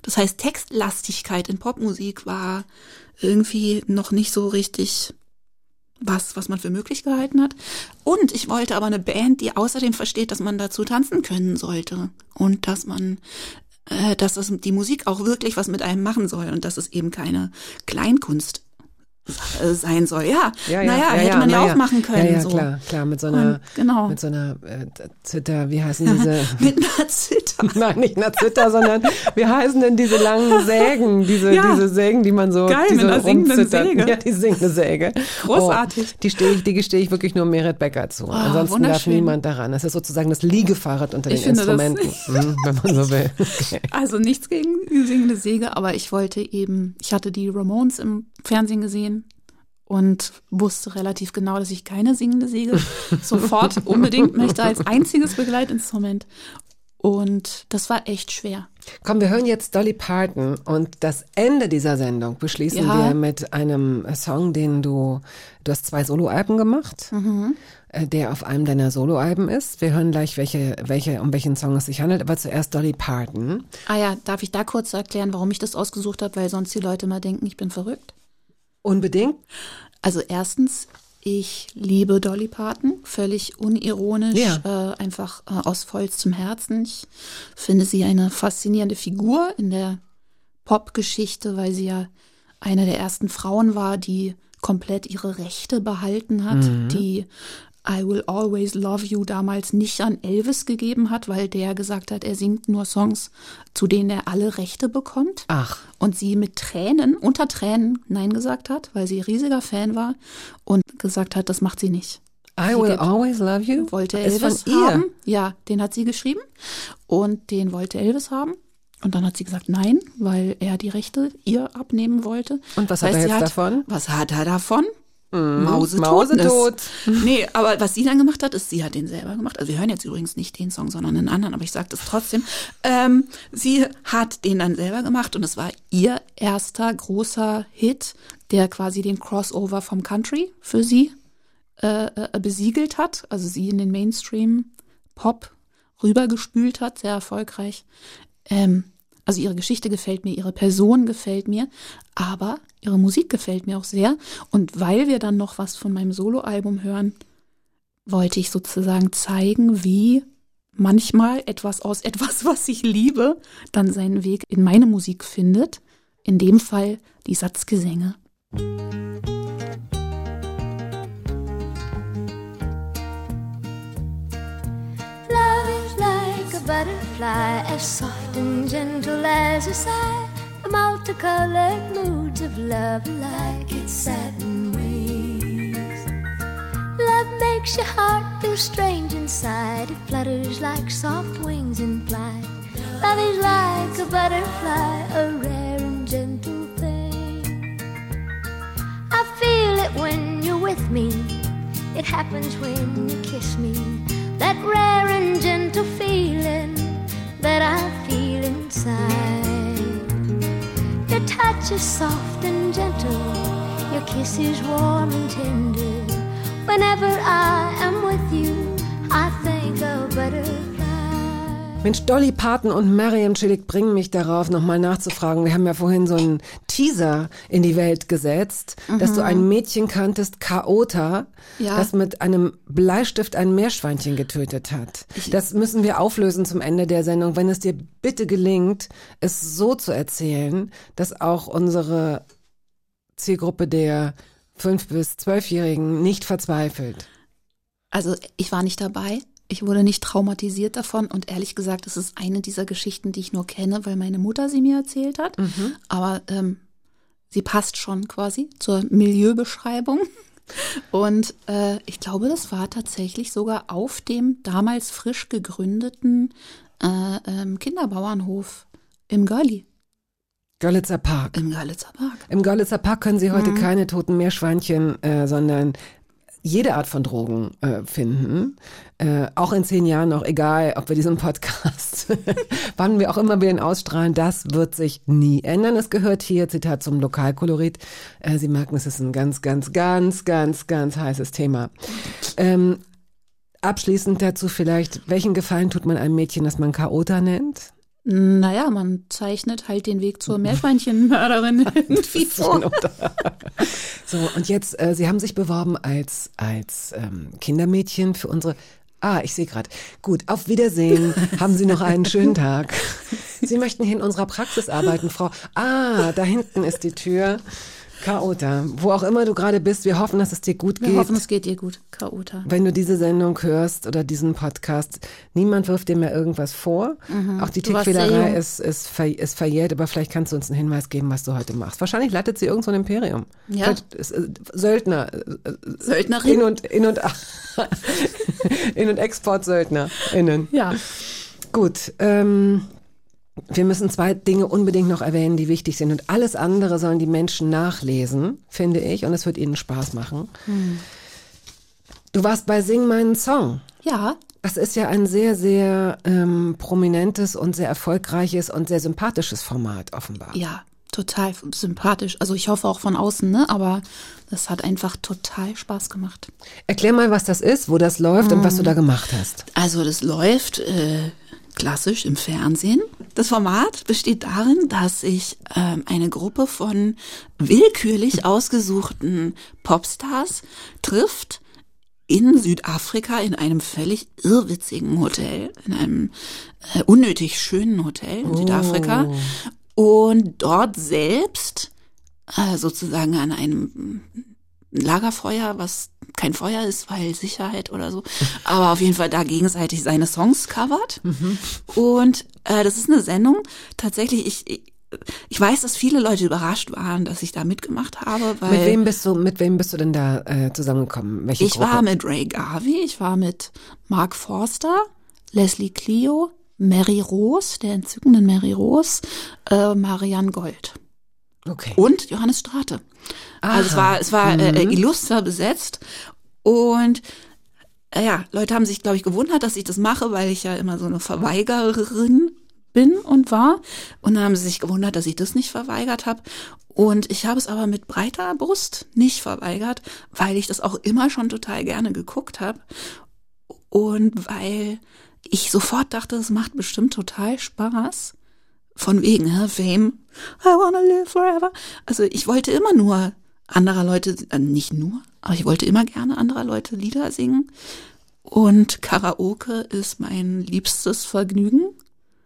Das heißt, Textlastigkeit in Popmusik war irgendwie noch nicht so richtig was, was man für möglich gehalten hat. Und ich wollte aber eine Band, die außerdem versteht, dass man dazu tanzen können sollte und dass man, äh, dass das, die Musik auch wirklich was mit einem machen soll und dass es eben keine Kleinkunst sein soll. Ja, naja, hätte man ja, auch machen können. Ja, ja, so. klar, klar, mit so einer, Und, genau. mit so einer äh, Zither, wie heißen diese? Mit einer Zither. Nein, nicht einer Zither, sondern wie heißen denn diese langen Sägen, diese, Ja. diese Sägen, die man so Geil, die mit so singenden rumzittern. Säge. Ja, die singende Säge. Großartig. Oh, die stehe ich, die gestehe ich wirklich nur Merit Becker zu. Ansonsten darf niemand daran. Das ist sozusagen das Liegefahrrad unter den Ich das- Instrumenten, hm, wenn man so will. Okay. Also nichts gegen die singende Säge, aber ich wollte eben, ich hatte die Ramones im Fernsehen gesehen und wusste relativ genau, dass ich keine singende Säge sofort unbedingt möchte als einziges Begleitinstrument. Und das war echt schwer. Komm, wir hören jetzt Dolly Parton und das Ende dieser Sendung beschließen Ja. wir mit einem Song, den du, du hast zwei Soloalben gemacht, Mhm. äh, der auf einem deiner Soloalben ist. Wir hören gleich, welche, welche, um welchen Song es sich handelt, aber zuerst Dolly Parton. Ah ja, darf ich da kurz erklären, warum ich das ausgesucht habe, weil sonst die Leute mal denken, ich bin verrückt? Unbedingt. Also erstens, ich liebe Dolly Parton, völlig unironisch, Ja. äh, einfach äh, aus vollstem Herzen. Ich finde sie eine faszinierende Figur in der Popgeschichte, weil sie ja eine der ersten Frauen war, die komplett ihre Rechte behalten hat, die I Will Always Love You damals nicht an Elvis gegeben hat, weil der gesagt hat, er singt nur Songs, zu denen er alle Rechte bekommt. Ach. Und sie mit Tränen, unter Tränen Nein gesagt hat, weil sie riesiger Fan war und gesagt hat, das macht sie nicht. I will always love you. Wollte Elvis haben. Ja, den hat sie geschrieben. Und den wollte Elvis haben. Und dann hat sie gesagt nein, weil er die Rechte ihr abnehmen wollte. Und was Das hat er sie jetzt davon? Was hat er davon? Mausetot. Mausetot. Nee, aber was sie dann gemacht hat, ist, sie hat den selber gemacht. Also wir hören jetzt übrigens nicht den Song, sondern einen anderen, aber ich sage das trotzdem. Ähm, sie hat den dann selber gemacht und es war ihr erster großer Hit, der quasi den Crossover vom Country für sie äh, äh, besiegelt hat, also sie in den Mainstream Pop rübergespült hat, sehr erfolgreich. Ähm, also ihre Geschichte gefällt mir, ihre Person gefällt mir, aber ihre Musik gefällt mir auch sehr. Und weil wir dann noch was von meinem Soloalbum hören, wollte ich sozusagen zeigen, wie manchmal etwas aus etwas, was ich liebe, dann seinen Weg in meine Musik findet. In dem Fall die Satzgesänge. Love butterfly, as soft and gentle as a sigh. The multicolored moods of love like its satin wings. Love makes your heart feel strange inside. It flutters like soft wings in flight. Love is like a butterfly, a rare and gentle thing. I feel it when you're with me. It happens when you kiss me. That rare and gentle feeling that I feel inside. Your touch is soft and gentle. Your kiss is warm and tender. Whenever I am with you, I think of butterflies. Mensch, Dolly Parton und Mariam Schillig bringen mich darauf, nochmal nachzufragen. Wir haben ja vorhin so einen Teaser in die Welt gesetzt, dass du ein Mädchen kanntest, Chaota, Ja. das mit einem Bleistift ein Meerschweinchen getötet hat. Das müssen wir auflösen zum Ende der Sendung, wenn es dir bitte gelingt, es so zu erzählen, dass auch unsere Zielgruppe der fünf bis zwölfjährigen nicht verzweifelt. Also ich war nicht dabei. Ich wurde nicht traumatisiert davon und ehrlich gesagt, es ist eine dieser Geschichten, die ich nur kenne, weil meine Mutter sie mir erzählt hat. Aber ähm, sie passt schon quasi zur Milieubeschreibung. Und äh, ich glaube, das war tatsächlich sogar auf dem damals frisch gegründeten äh, ähm, Kinderbauernhof im Görli. Görlitzer Park. Im Görlitzer Park. Im Görlitzer Park können Sie Mhm. heute keine toten Meerschweinchen, äh, sondern jede Art von Drogen äh, finden. Äh, auch in zehn Jahren noch, egal, ob wir diesen Podcast, wann wir auch immer wieder ihn ausstrahlen, das wird sich nie ändern. Es gehört hier, Zitat zum Lokalkolorit. Äh, Sie merken, es ist ein ganz, ganz, ganz, ganz, ganz heißes Thema. Ähm, abschließend dazu vielleicht, welchen Gefallen tut man einem Mädchen, das man Chaota nennt? Naja, man zeichnet halt den Weg zur Meerschweinchenmörderin irgendwie vor. So, und jetzt, äh, Sie haben sich beworben als, als ähm, Kindermädchen für unsere. Ah, ich sehe gerade. Gut, auf Wiedersehen. haben Sie noch einen schönen Tag. Sie möchten hier in unserer Praxis arbeiten, Frau. Ah, da hinten ist die Tür. Chaota, wo auch immer du gerade bist, wir hoffen, dass es dir gut Wir geht. hoffen, es geht dir gut, Chaota. Wenn du diese Sendung hörst oder diesen Podcast, niemand wirft dir mehr irgendwas vor. Auch die Mhm. Sehr Tickfehlerei jung. ist, ist, ver, ist verjährt, aber vielleicht kannst du uns einen Hinweis geben, was du heute machst. Wahrscheinlich leitet sie irgend so ein Imperium. Ja. Vielleicht ist, äh, Söldner. äh, Söldnerin? In und, in und, in und Exportsöldnerinnen. Ja. Gut, ähm, wir müssen zwei Dinge unbedingt noch erwähnen, die wichtig sind. Und alles andere sollen die Menschen nachlesen, finde ich. Und es wird ihnen Spaß machen. Du warst bei Sing meinen Song. Ja, Das ist ja ein sehr, sehr ähm, prominentes und sehr erfolgreiches und sehr sympathisches Format, offenbar. ja, total sympathisch. Also ich hoffe auch von außen, ne? Aber das hat einfach total Spaß gemacht. Erklär mal, was das ist, wo das läuft und was du da gemacht hast. Also das läuft äh, klassisch im Fernsehen. Das Format besteht darin, dass sich ähm, eine Gruppe von willkürlich ausgesuchten Popstars trifft in Südafrika in einem völlig irrwitzigen Hotel, in einem äh, unnötig schönen Hotel in Südafrika und dort selbst äh, sozusagen an einem Lagerfeuer, was kein Feuer ist, weil Sicherheit oder so, aber auf jeden Fall da gegenseitig seine Songs covert. Und äh, das ist eine Sendung, tatsächlich, ich, ich, ich weiß, dass viele Leute überrascht waren, dass ich da mitgemacht habe, weil Mit wem bist du, mit wem bist du denn da äh, zusammengekommen? Welche ich Gruppe? war mit Ray Garvey, ich war mit Mark Forster, Leslie Clio, Mary Rose, der entzückenden Mary Rose, äh, Marianne Gold Okay. und Johannes Strate. Also es war, es war äh, Mhm. illuster besetzt und äh, ja, Leute haben sich, glaube ich, gewundert, dass ich das mache, weil ich ja immer so eine Verweigerin bin und war. Und dann haben sie sich gewundert, dass ich das nicht verweigert habe. Und ich habe es aber mit breiter Brust nicht verweigert, weil ich das auch immer schon total gerne geguckt habe. Und weil ich sofort dachte, es macht bestimmt total Spaß. Von wegen, hä, Fame, I wanna live forever. Also ich wollte immer nur anderer Leute, äh, nicht nur, aber ich wollte immer gerne anderer Leute Lieder singen. Und Karaoke ist mein liebstes Vergnügen.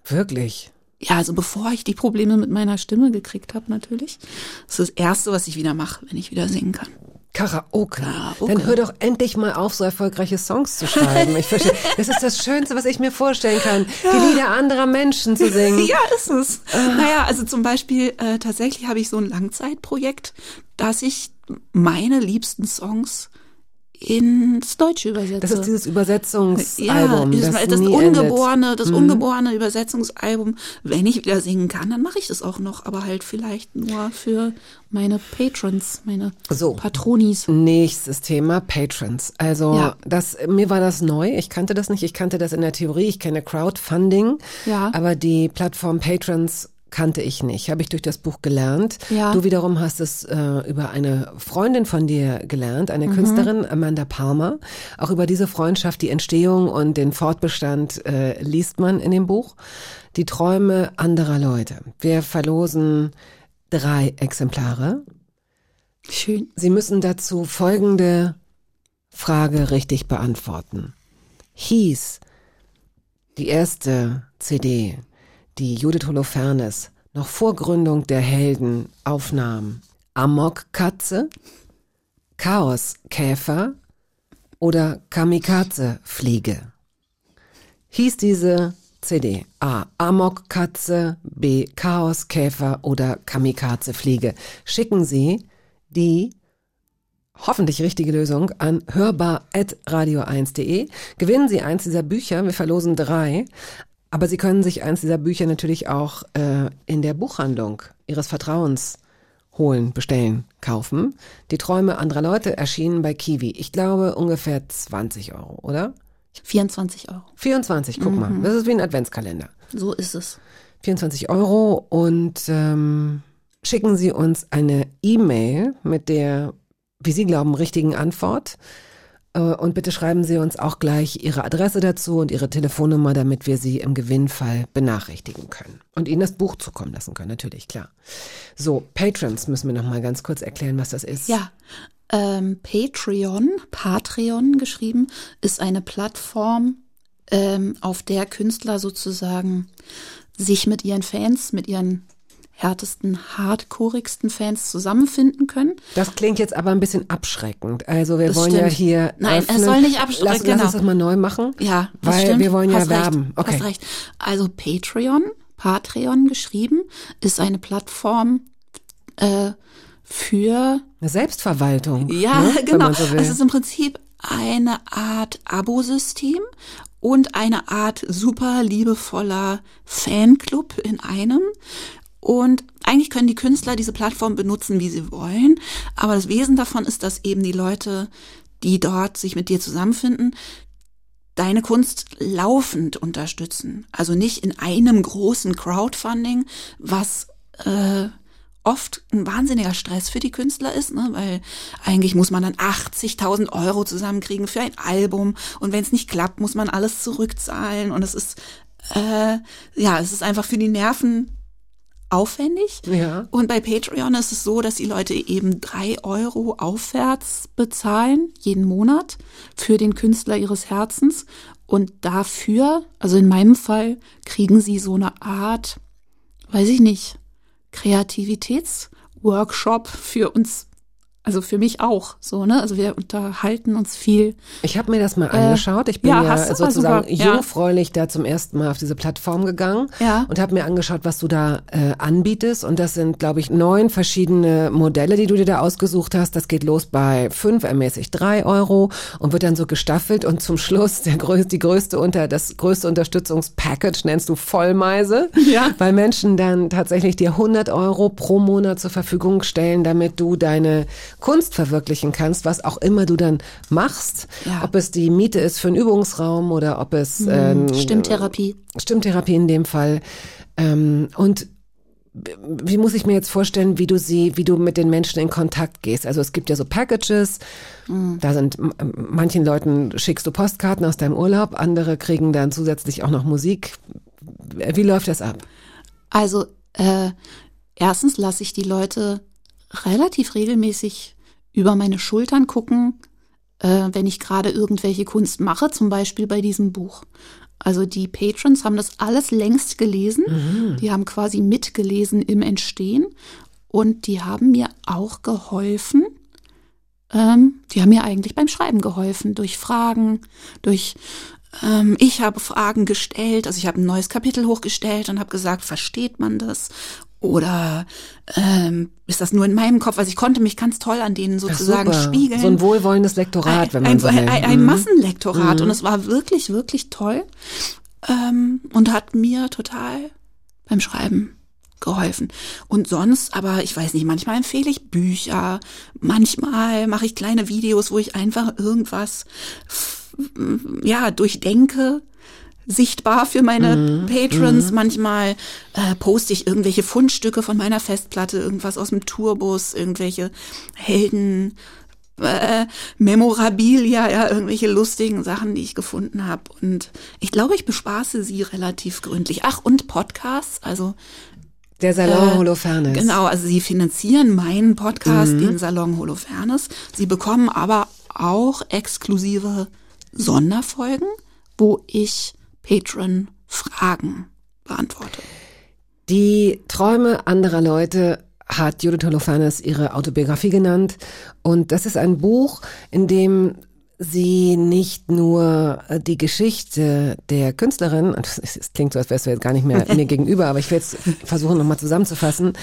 Wirklich. Ja, also bevor ich die Probleme mit meiner Stimme gekriegt habe, natürlich. Das ist das Erste, was ich wieder mache, wenn ich wieder singen kann. Karaoke. Karaoke. Dann hör doch endlich mal auf, so erfolgreiche Songs zu schreiben. Ich verstehe. Das ist das Schönste, was ich mir vorstellen kann. Die Lieder anderer Menschen zu singen. Ja, ist es. Naja, also zum Beispiel, äh, tatsächlich habe ich so ein Langzeitprojekt, dass ich meine liebsten Songs ins Deutsche übersetze. Das ist dieses Übersetzungsalbum. ja, das, das, ungeborene, endet. das Mhm. ungeborene Übersetzungsalbum. Wenn ich wieder singen kann, dann mache ich das auch noch, aber halt vielleicht nur für meine Patrons, meine So. Patronis. Nächstes Thema, Patrons. Also Ja. das, mir war das neu. Ich kannte das nicht. Ich kannte das in der Theorie. Ich kenne Crowdfunding. Ja. Aber die Plattform Patrons kannte ich nicht. Habe ich durch das Buch gelernt. Ja. Du wiederum hast es äh, über eine Freundin von dir gelernt, eine Mhm. Künstlerin, Amanda Palmer. Auch über diese Freundschaft, die Entstehung und den Fortbestand äh, liest man in dem Buch. Die Träume anderer Leute. Wir verlosen drei Exemplare. Schön. Sie müssen dazu folgende Frage richtig beantworten. Hieß die erste CD, die Judith Holofernes noch vor Gründung der Helden aufnahm, Amokkatze, Chaoskäfer oder Kamikaze-Fliege? Hieß diese CD A. Amokkatze, B. Chaoskäfer oder Kamikaze-Fliege? Schicken Sie die hoffentlich richtige Lösung an hörbar.radio1.de. Gewinnen Sie eins dieser Bücher. Wir verlosen drei. Aber Sie können sich eins dieser Bücher natürlich auch äh, in der Buchhandlung Ihres Vertrauens holen, bestellen, kaufen. Die Träume anderer Leute erschienen bei Kiwi. Ich glaube ungefähr 20 Euro, oder? 24 Euro. 24, guck mal. Das ist wie ein Adventskalender. So ist es. 24 Euro und ähm, schicken Sie uns eine E-Mail mit der, wie Sie glauben, richtigen Antwort. Äh, Und bitte schreiben Sie uns auch gleich Ihre Adresse dazu und Ihre Telefonnummer, damit wir Sie im Gewinnfall benachrichtigen können. Und Ihnen das Buch zukommen lassen können, natürlich, klar. So, Patrons müssen wir noch mal ganz kurz erklären, was das ist. Ja, ähm, Patreon, Patreon geschrieben, ist eine Plattform, ähm, auf der Künstler sozusagen sich mit ihren Fans, mit ihren härtesten, hardcoreigsten Fans zusammenfinden können. Das klingt jetzt aber ein bisschen abschreckend. Also wir Das wollen ja stimmt. hier. Nein, es öffnen. soll nicht abschrecken, Lass, lass genau. uns das mal neu machen. Ja, das weil stimmt. wir wollen ja Hast werben. Recht. Okay. Hast recht. Also Patreon, Patreon geschrieben, ist eine Plattform äh, für Eine Selbstverwaltung. Ja, ne, genau. so es ist im Prinzip eine Art Abosystem und eine Art super liebevoller Fanclub in einem. Und eigentlich können die Künstler diese Plattform benutzen, wie sie wollen. Aber das Wesen davon ist, dass eben die Leute, die dort sich mit dir zusammenfinden, deine Kunst laufend unterstützen. Also nicht in einem großen Crowdfunding, was äh, oft ein wahnsinniger Stress für die Künstler ist, ne? weil eigentlich muss man dann 80.000 Euro zusammenkriegen für ein Album und wenn es nicht klappt, muss man alles zurückzahlen und es ist äh, ja, es ist einfach für die Nerven aufwendig. Ja. Und bei Patreon ist es so, dass die Leute eben drei Euro aufwärts bezahlen, jeden Monat, für den Künstler ihres Herzens. Und dafür, also in meinem Fall, kriegen sie so eine Art, weiß ich nicht, Kreativitätsworkshop für uns, also für mich auch, so, ne? Also wir unterhalten uns viel. Ich habe mir das mal angeschaut. Ich bin ja, ja, sozusagen. Ja. jungfräulich da zum ersten Mal auf diese Plattform gegangen Ja. und habe mir angeschaut, was du da äh, anbietest. Und das sind, glaube ich, neun verschiedene Modelle, die du dir da ausgesucht hast. Das geht los bei fünf, ermäßigt drei Euro und wird dann so gestaffelt. Und zum Schluss der größte, die größte unter, das größte Unterstützungspackage nennst du Vollmeise, Ja. weil Menschen dann tatsächlich dir 100 Euro pro Monat zur Verfügung stellen, damit du deine Kunst verwirklichen kannst, was auch immer du dann machst. Ja. Ob es die Miete ist für einen Übungsraum oder ob es ähm, Stimmtherapie. Stimmtherapie in dem Fall. Ähm, und wie muss ich mir jetzt vorstellen, wie du sie, wie du mit den Menschen in Kontakt gehst? Also es gibt ja so Packages, da sind manchen Leuten schickst du Postkarten aus deinem Urlaub, andere kriegen dann zusätzlich auch noch Musik. Wie läuft das ab? Also äh, erstens lasse ich die Leute relativ regelmäßig über meine Schultern gucken, äh, wenn ich gerade irgendwelche Kunst mache, zum Beispiel bei diesem Buch. Also die Patrons haben das alles längst gelesen. Die haben quasi mitgelesen im Entstehen und die haben mir auch geholfen. Ähm, die haben mir eigentlich beim Schreiben geholfen, durch Fragen, durch ähm, ich habe Fragen gestellt, also ich habe ein neues Kapitel hochgestellt und habe gesagt, versteht man das? Oder ähm, ist das nur in meinem Kopf? Also ich konnte mich ganz toll an denen sozusagen Super. spiegeln. So ein wohlwollendes Lektorat, wenn man ein, so ein, will. ein, ein Mhm. Massenlektorat und es war wirklich, wirklich toll ähm, und hat mir total beim Schreiben geholfen. Und sonst, aber ich weiß nicht, manchmal empfehle ich Bücher, manchmal mache ich kleine Videos, wo ich einfach irgendwas ja durchdenke sichtbar für meine Mhm. Patrons. Manchmal äh, poste ich irgendwelche Fundstücke von meiner Festplatte, irgendwas aus dem Tourbus, irgendwelche Helden, äh, Memorabilia, ja, irgendwelche lustigen Sachen, die ich gefunden habe. Und ich glaube, ich bespaße sie relativ gründlich. Ach, und Podcasts, also Der Salon äh, Holofernes. Genau, also sie finanzieren meinen Podcast, den Salon Holofernes. Sie bekommen aber auch exklusive Sonderfolgen, wo ich Patron-Fragen beantworte. Die Träume anderer Leute hat Judith Holofernes ihre Autobiografie genannt. Und das ist ein Buch, in dem sie nicht nur äh, die Geschichte der Künstlerin, es klingt so, als wärst du jetzt gar nicht mehr mir gegenüber, aber ich will jetzt versuchen nochmal zusammenzufassen,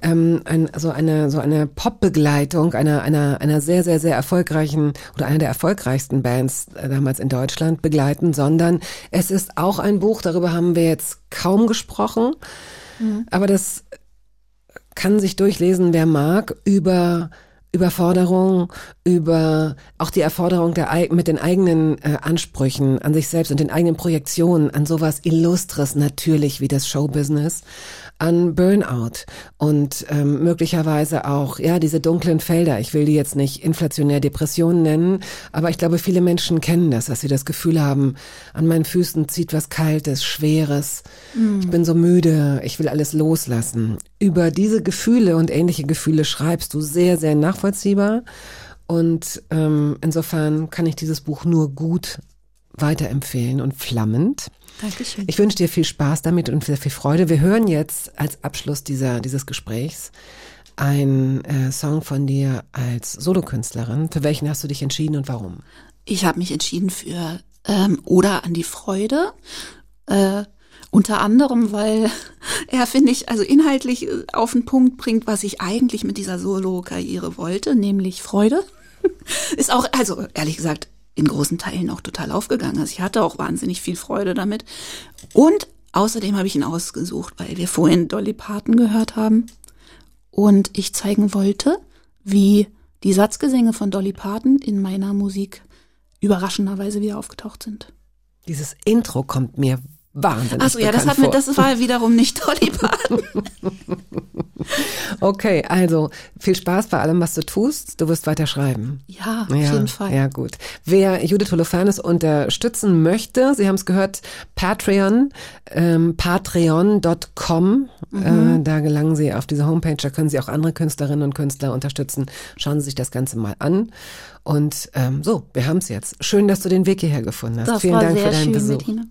ähm, ein, so eine so eine Popbegleitung einer einer einer sehr sehr sehr erfolgreichen oder einer der erfolgreichsten Bands äh, damals in Deutschland begleiten, sondern es ist auch ein Buch, darüber haben wir jetzt kaum gesprochen, aber das kann sich durchlesen, wer mag, über Überforderung, über auch die Erforderung der, mit den eigenen äh, Ansprüchen an sich selbst und den eigenen Projektionen, an sowas Illustres natürlich wie das Showbusiness, an Burnout und ähm, möglicherweise auch, ja, diese dunklen Felder. Ich will die jetzt nicht inflationär Depression nennen, aber ich glaube, viele Menschen kennen das, dass sie das Gefühl haben, an meinen Füßen zieht was Kaltes, Schweres. Ich bin so müde, ich will alles loslassen. Über diese Gefühle und ähnliche Gefühle schreibst du sehr, sehr nachvollziehbar. Und ähm, insofern kann ich dieses Buch nur gut weiterempfehlen und flammend. Dankeschön. Ich wünsche dir viel Spaß damit und sehr viel Freude. Wir hören jetzt als Abschluss dieser, dieses Gesprächs einen äh, Song von dir als Solokünstlerin. Für welchen hast du dich entschieden und warum? Ich habe mich entschieden für ähm, Oder an die Freude. Äh, unter anderem, weil er, finde ich, also inhaltlich äh, auf den Punkt bringt, was ich eigentlich mit dieser Solo-Karriere wollte, nämlich Freude. Ist auch, also ehrlich gesagt, in großen Teilen auch total aufgegangen. Also ich hatte auch wahnsinnig viel Freude damit. Und außerdem habe ich ihn ausgesucht, weil wir vorhin Dolly Parton gehört haben. Und ich zeigen wollte, wie die Satzgesänge von Dolly Parton in meiner Musik überraschenderweise wieder aufgetaucht sind. Dieses Intro kommt mir wahnsinnig Achso, ja, das hat mir, das war wiederum nicht Dolly Parton. Okay, also viel Spaß bei allem, was du tust. Du wirst weiter schreiben. Ja, auf ja, jeden Fall. Ja, gut. Wer Judith Holofernes unterstützen möchte, Sie haben es gehört, Patreon, ähm, patreon.com, Mhm. äh, da gelangen Sie auf diese Homepage, da können Sie auch andere Künstlerinnen und Künstler unterstützen. Schauen Sie sich das Ganze mal an. Und ähm, so, wir haben es jetzt. Schön, dass du den Weg hierher gefunden hast. Das Vielen Dank für deinen schön, Besuch. Bettina.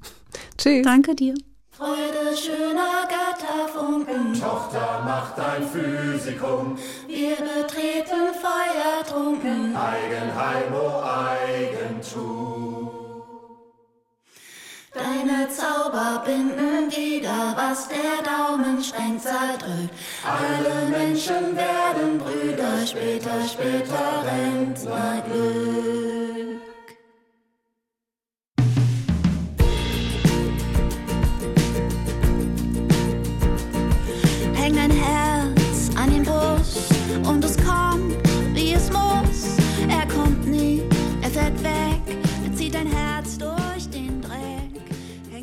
Tschüss. Danke dir. Freude schöner Götterfunken. Tochter, mach dein Physikum, Wir betreten feuertrunken. Eigenheim, oh Eigentum. Deine Zauber binden wieder, was der Daumenstreng zerdrückt. Alle Menschen werden Brüder, später, später Rentnerglück.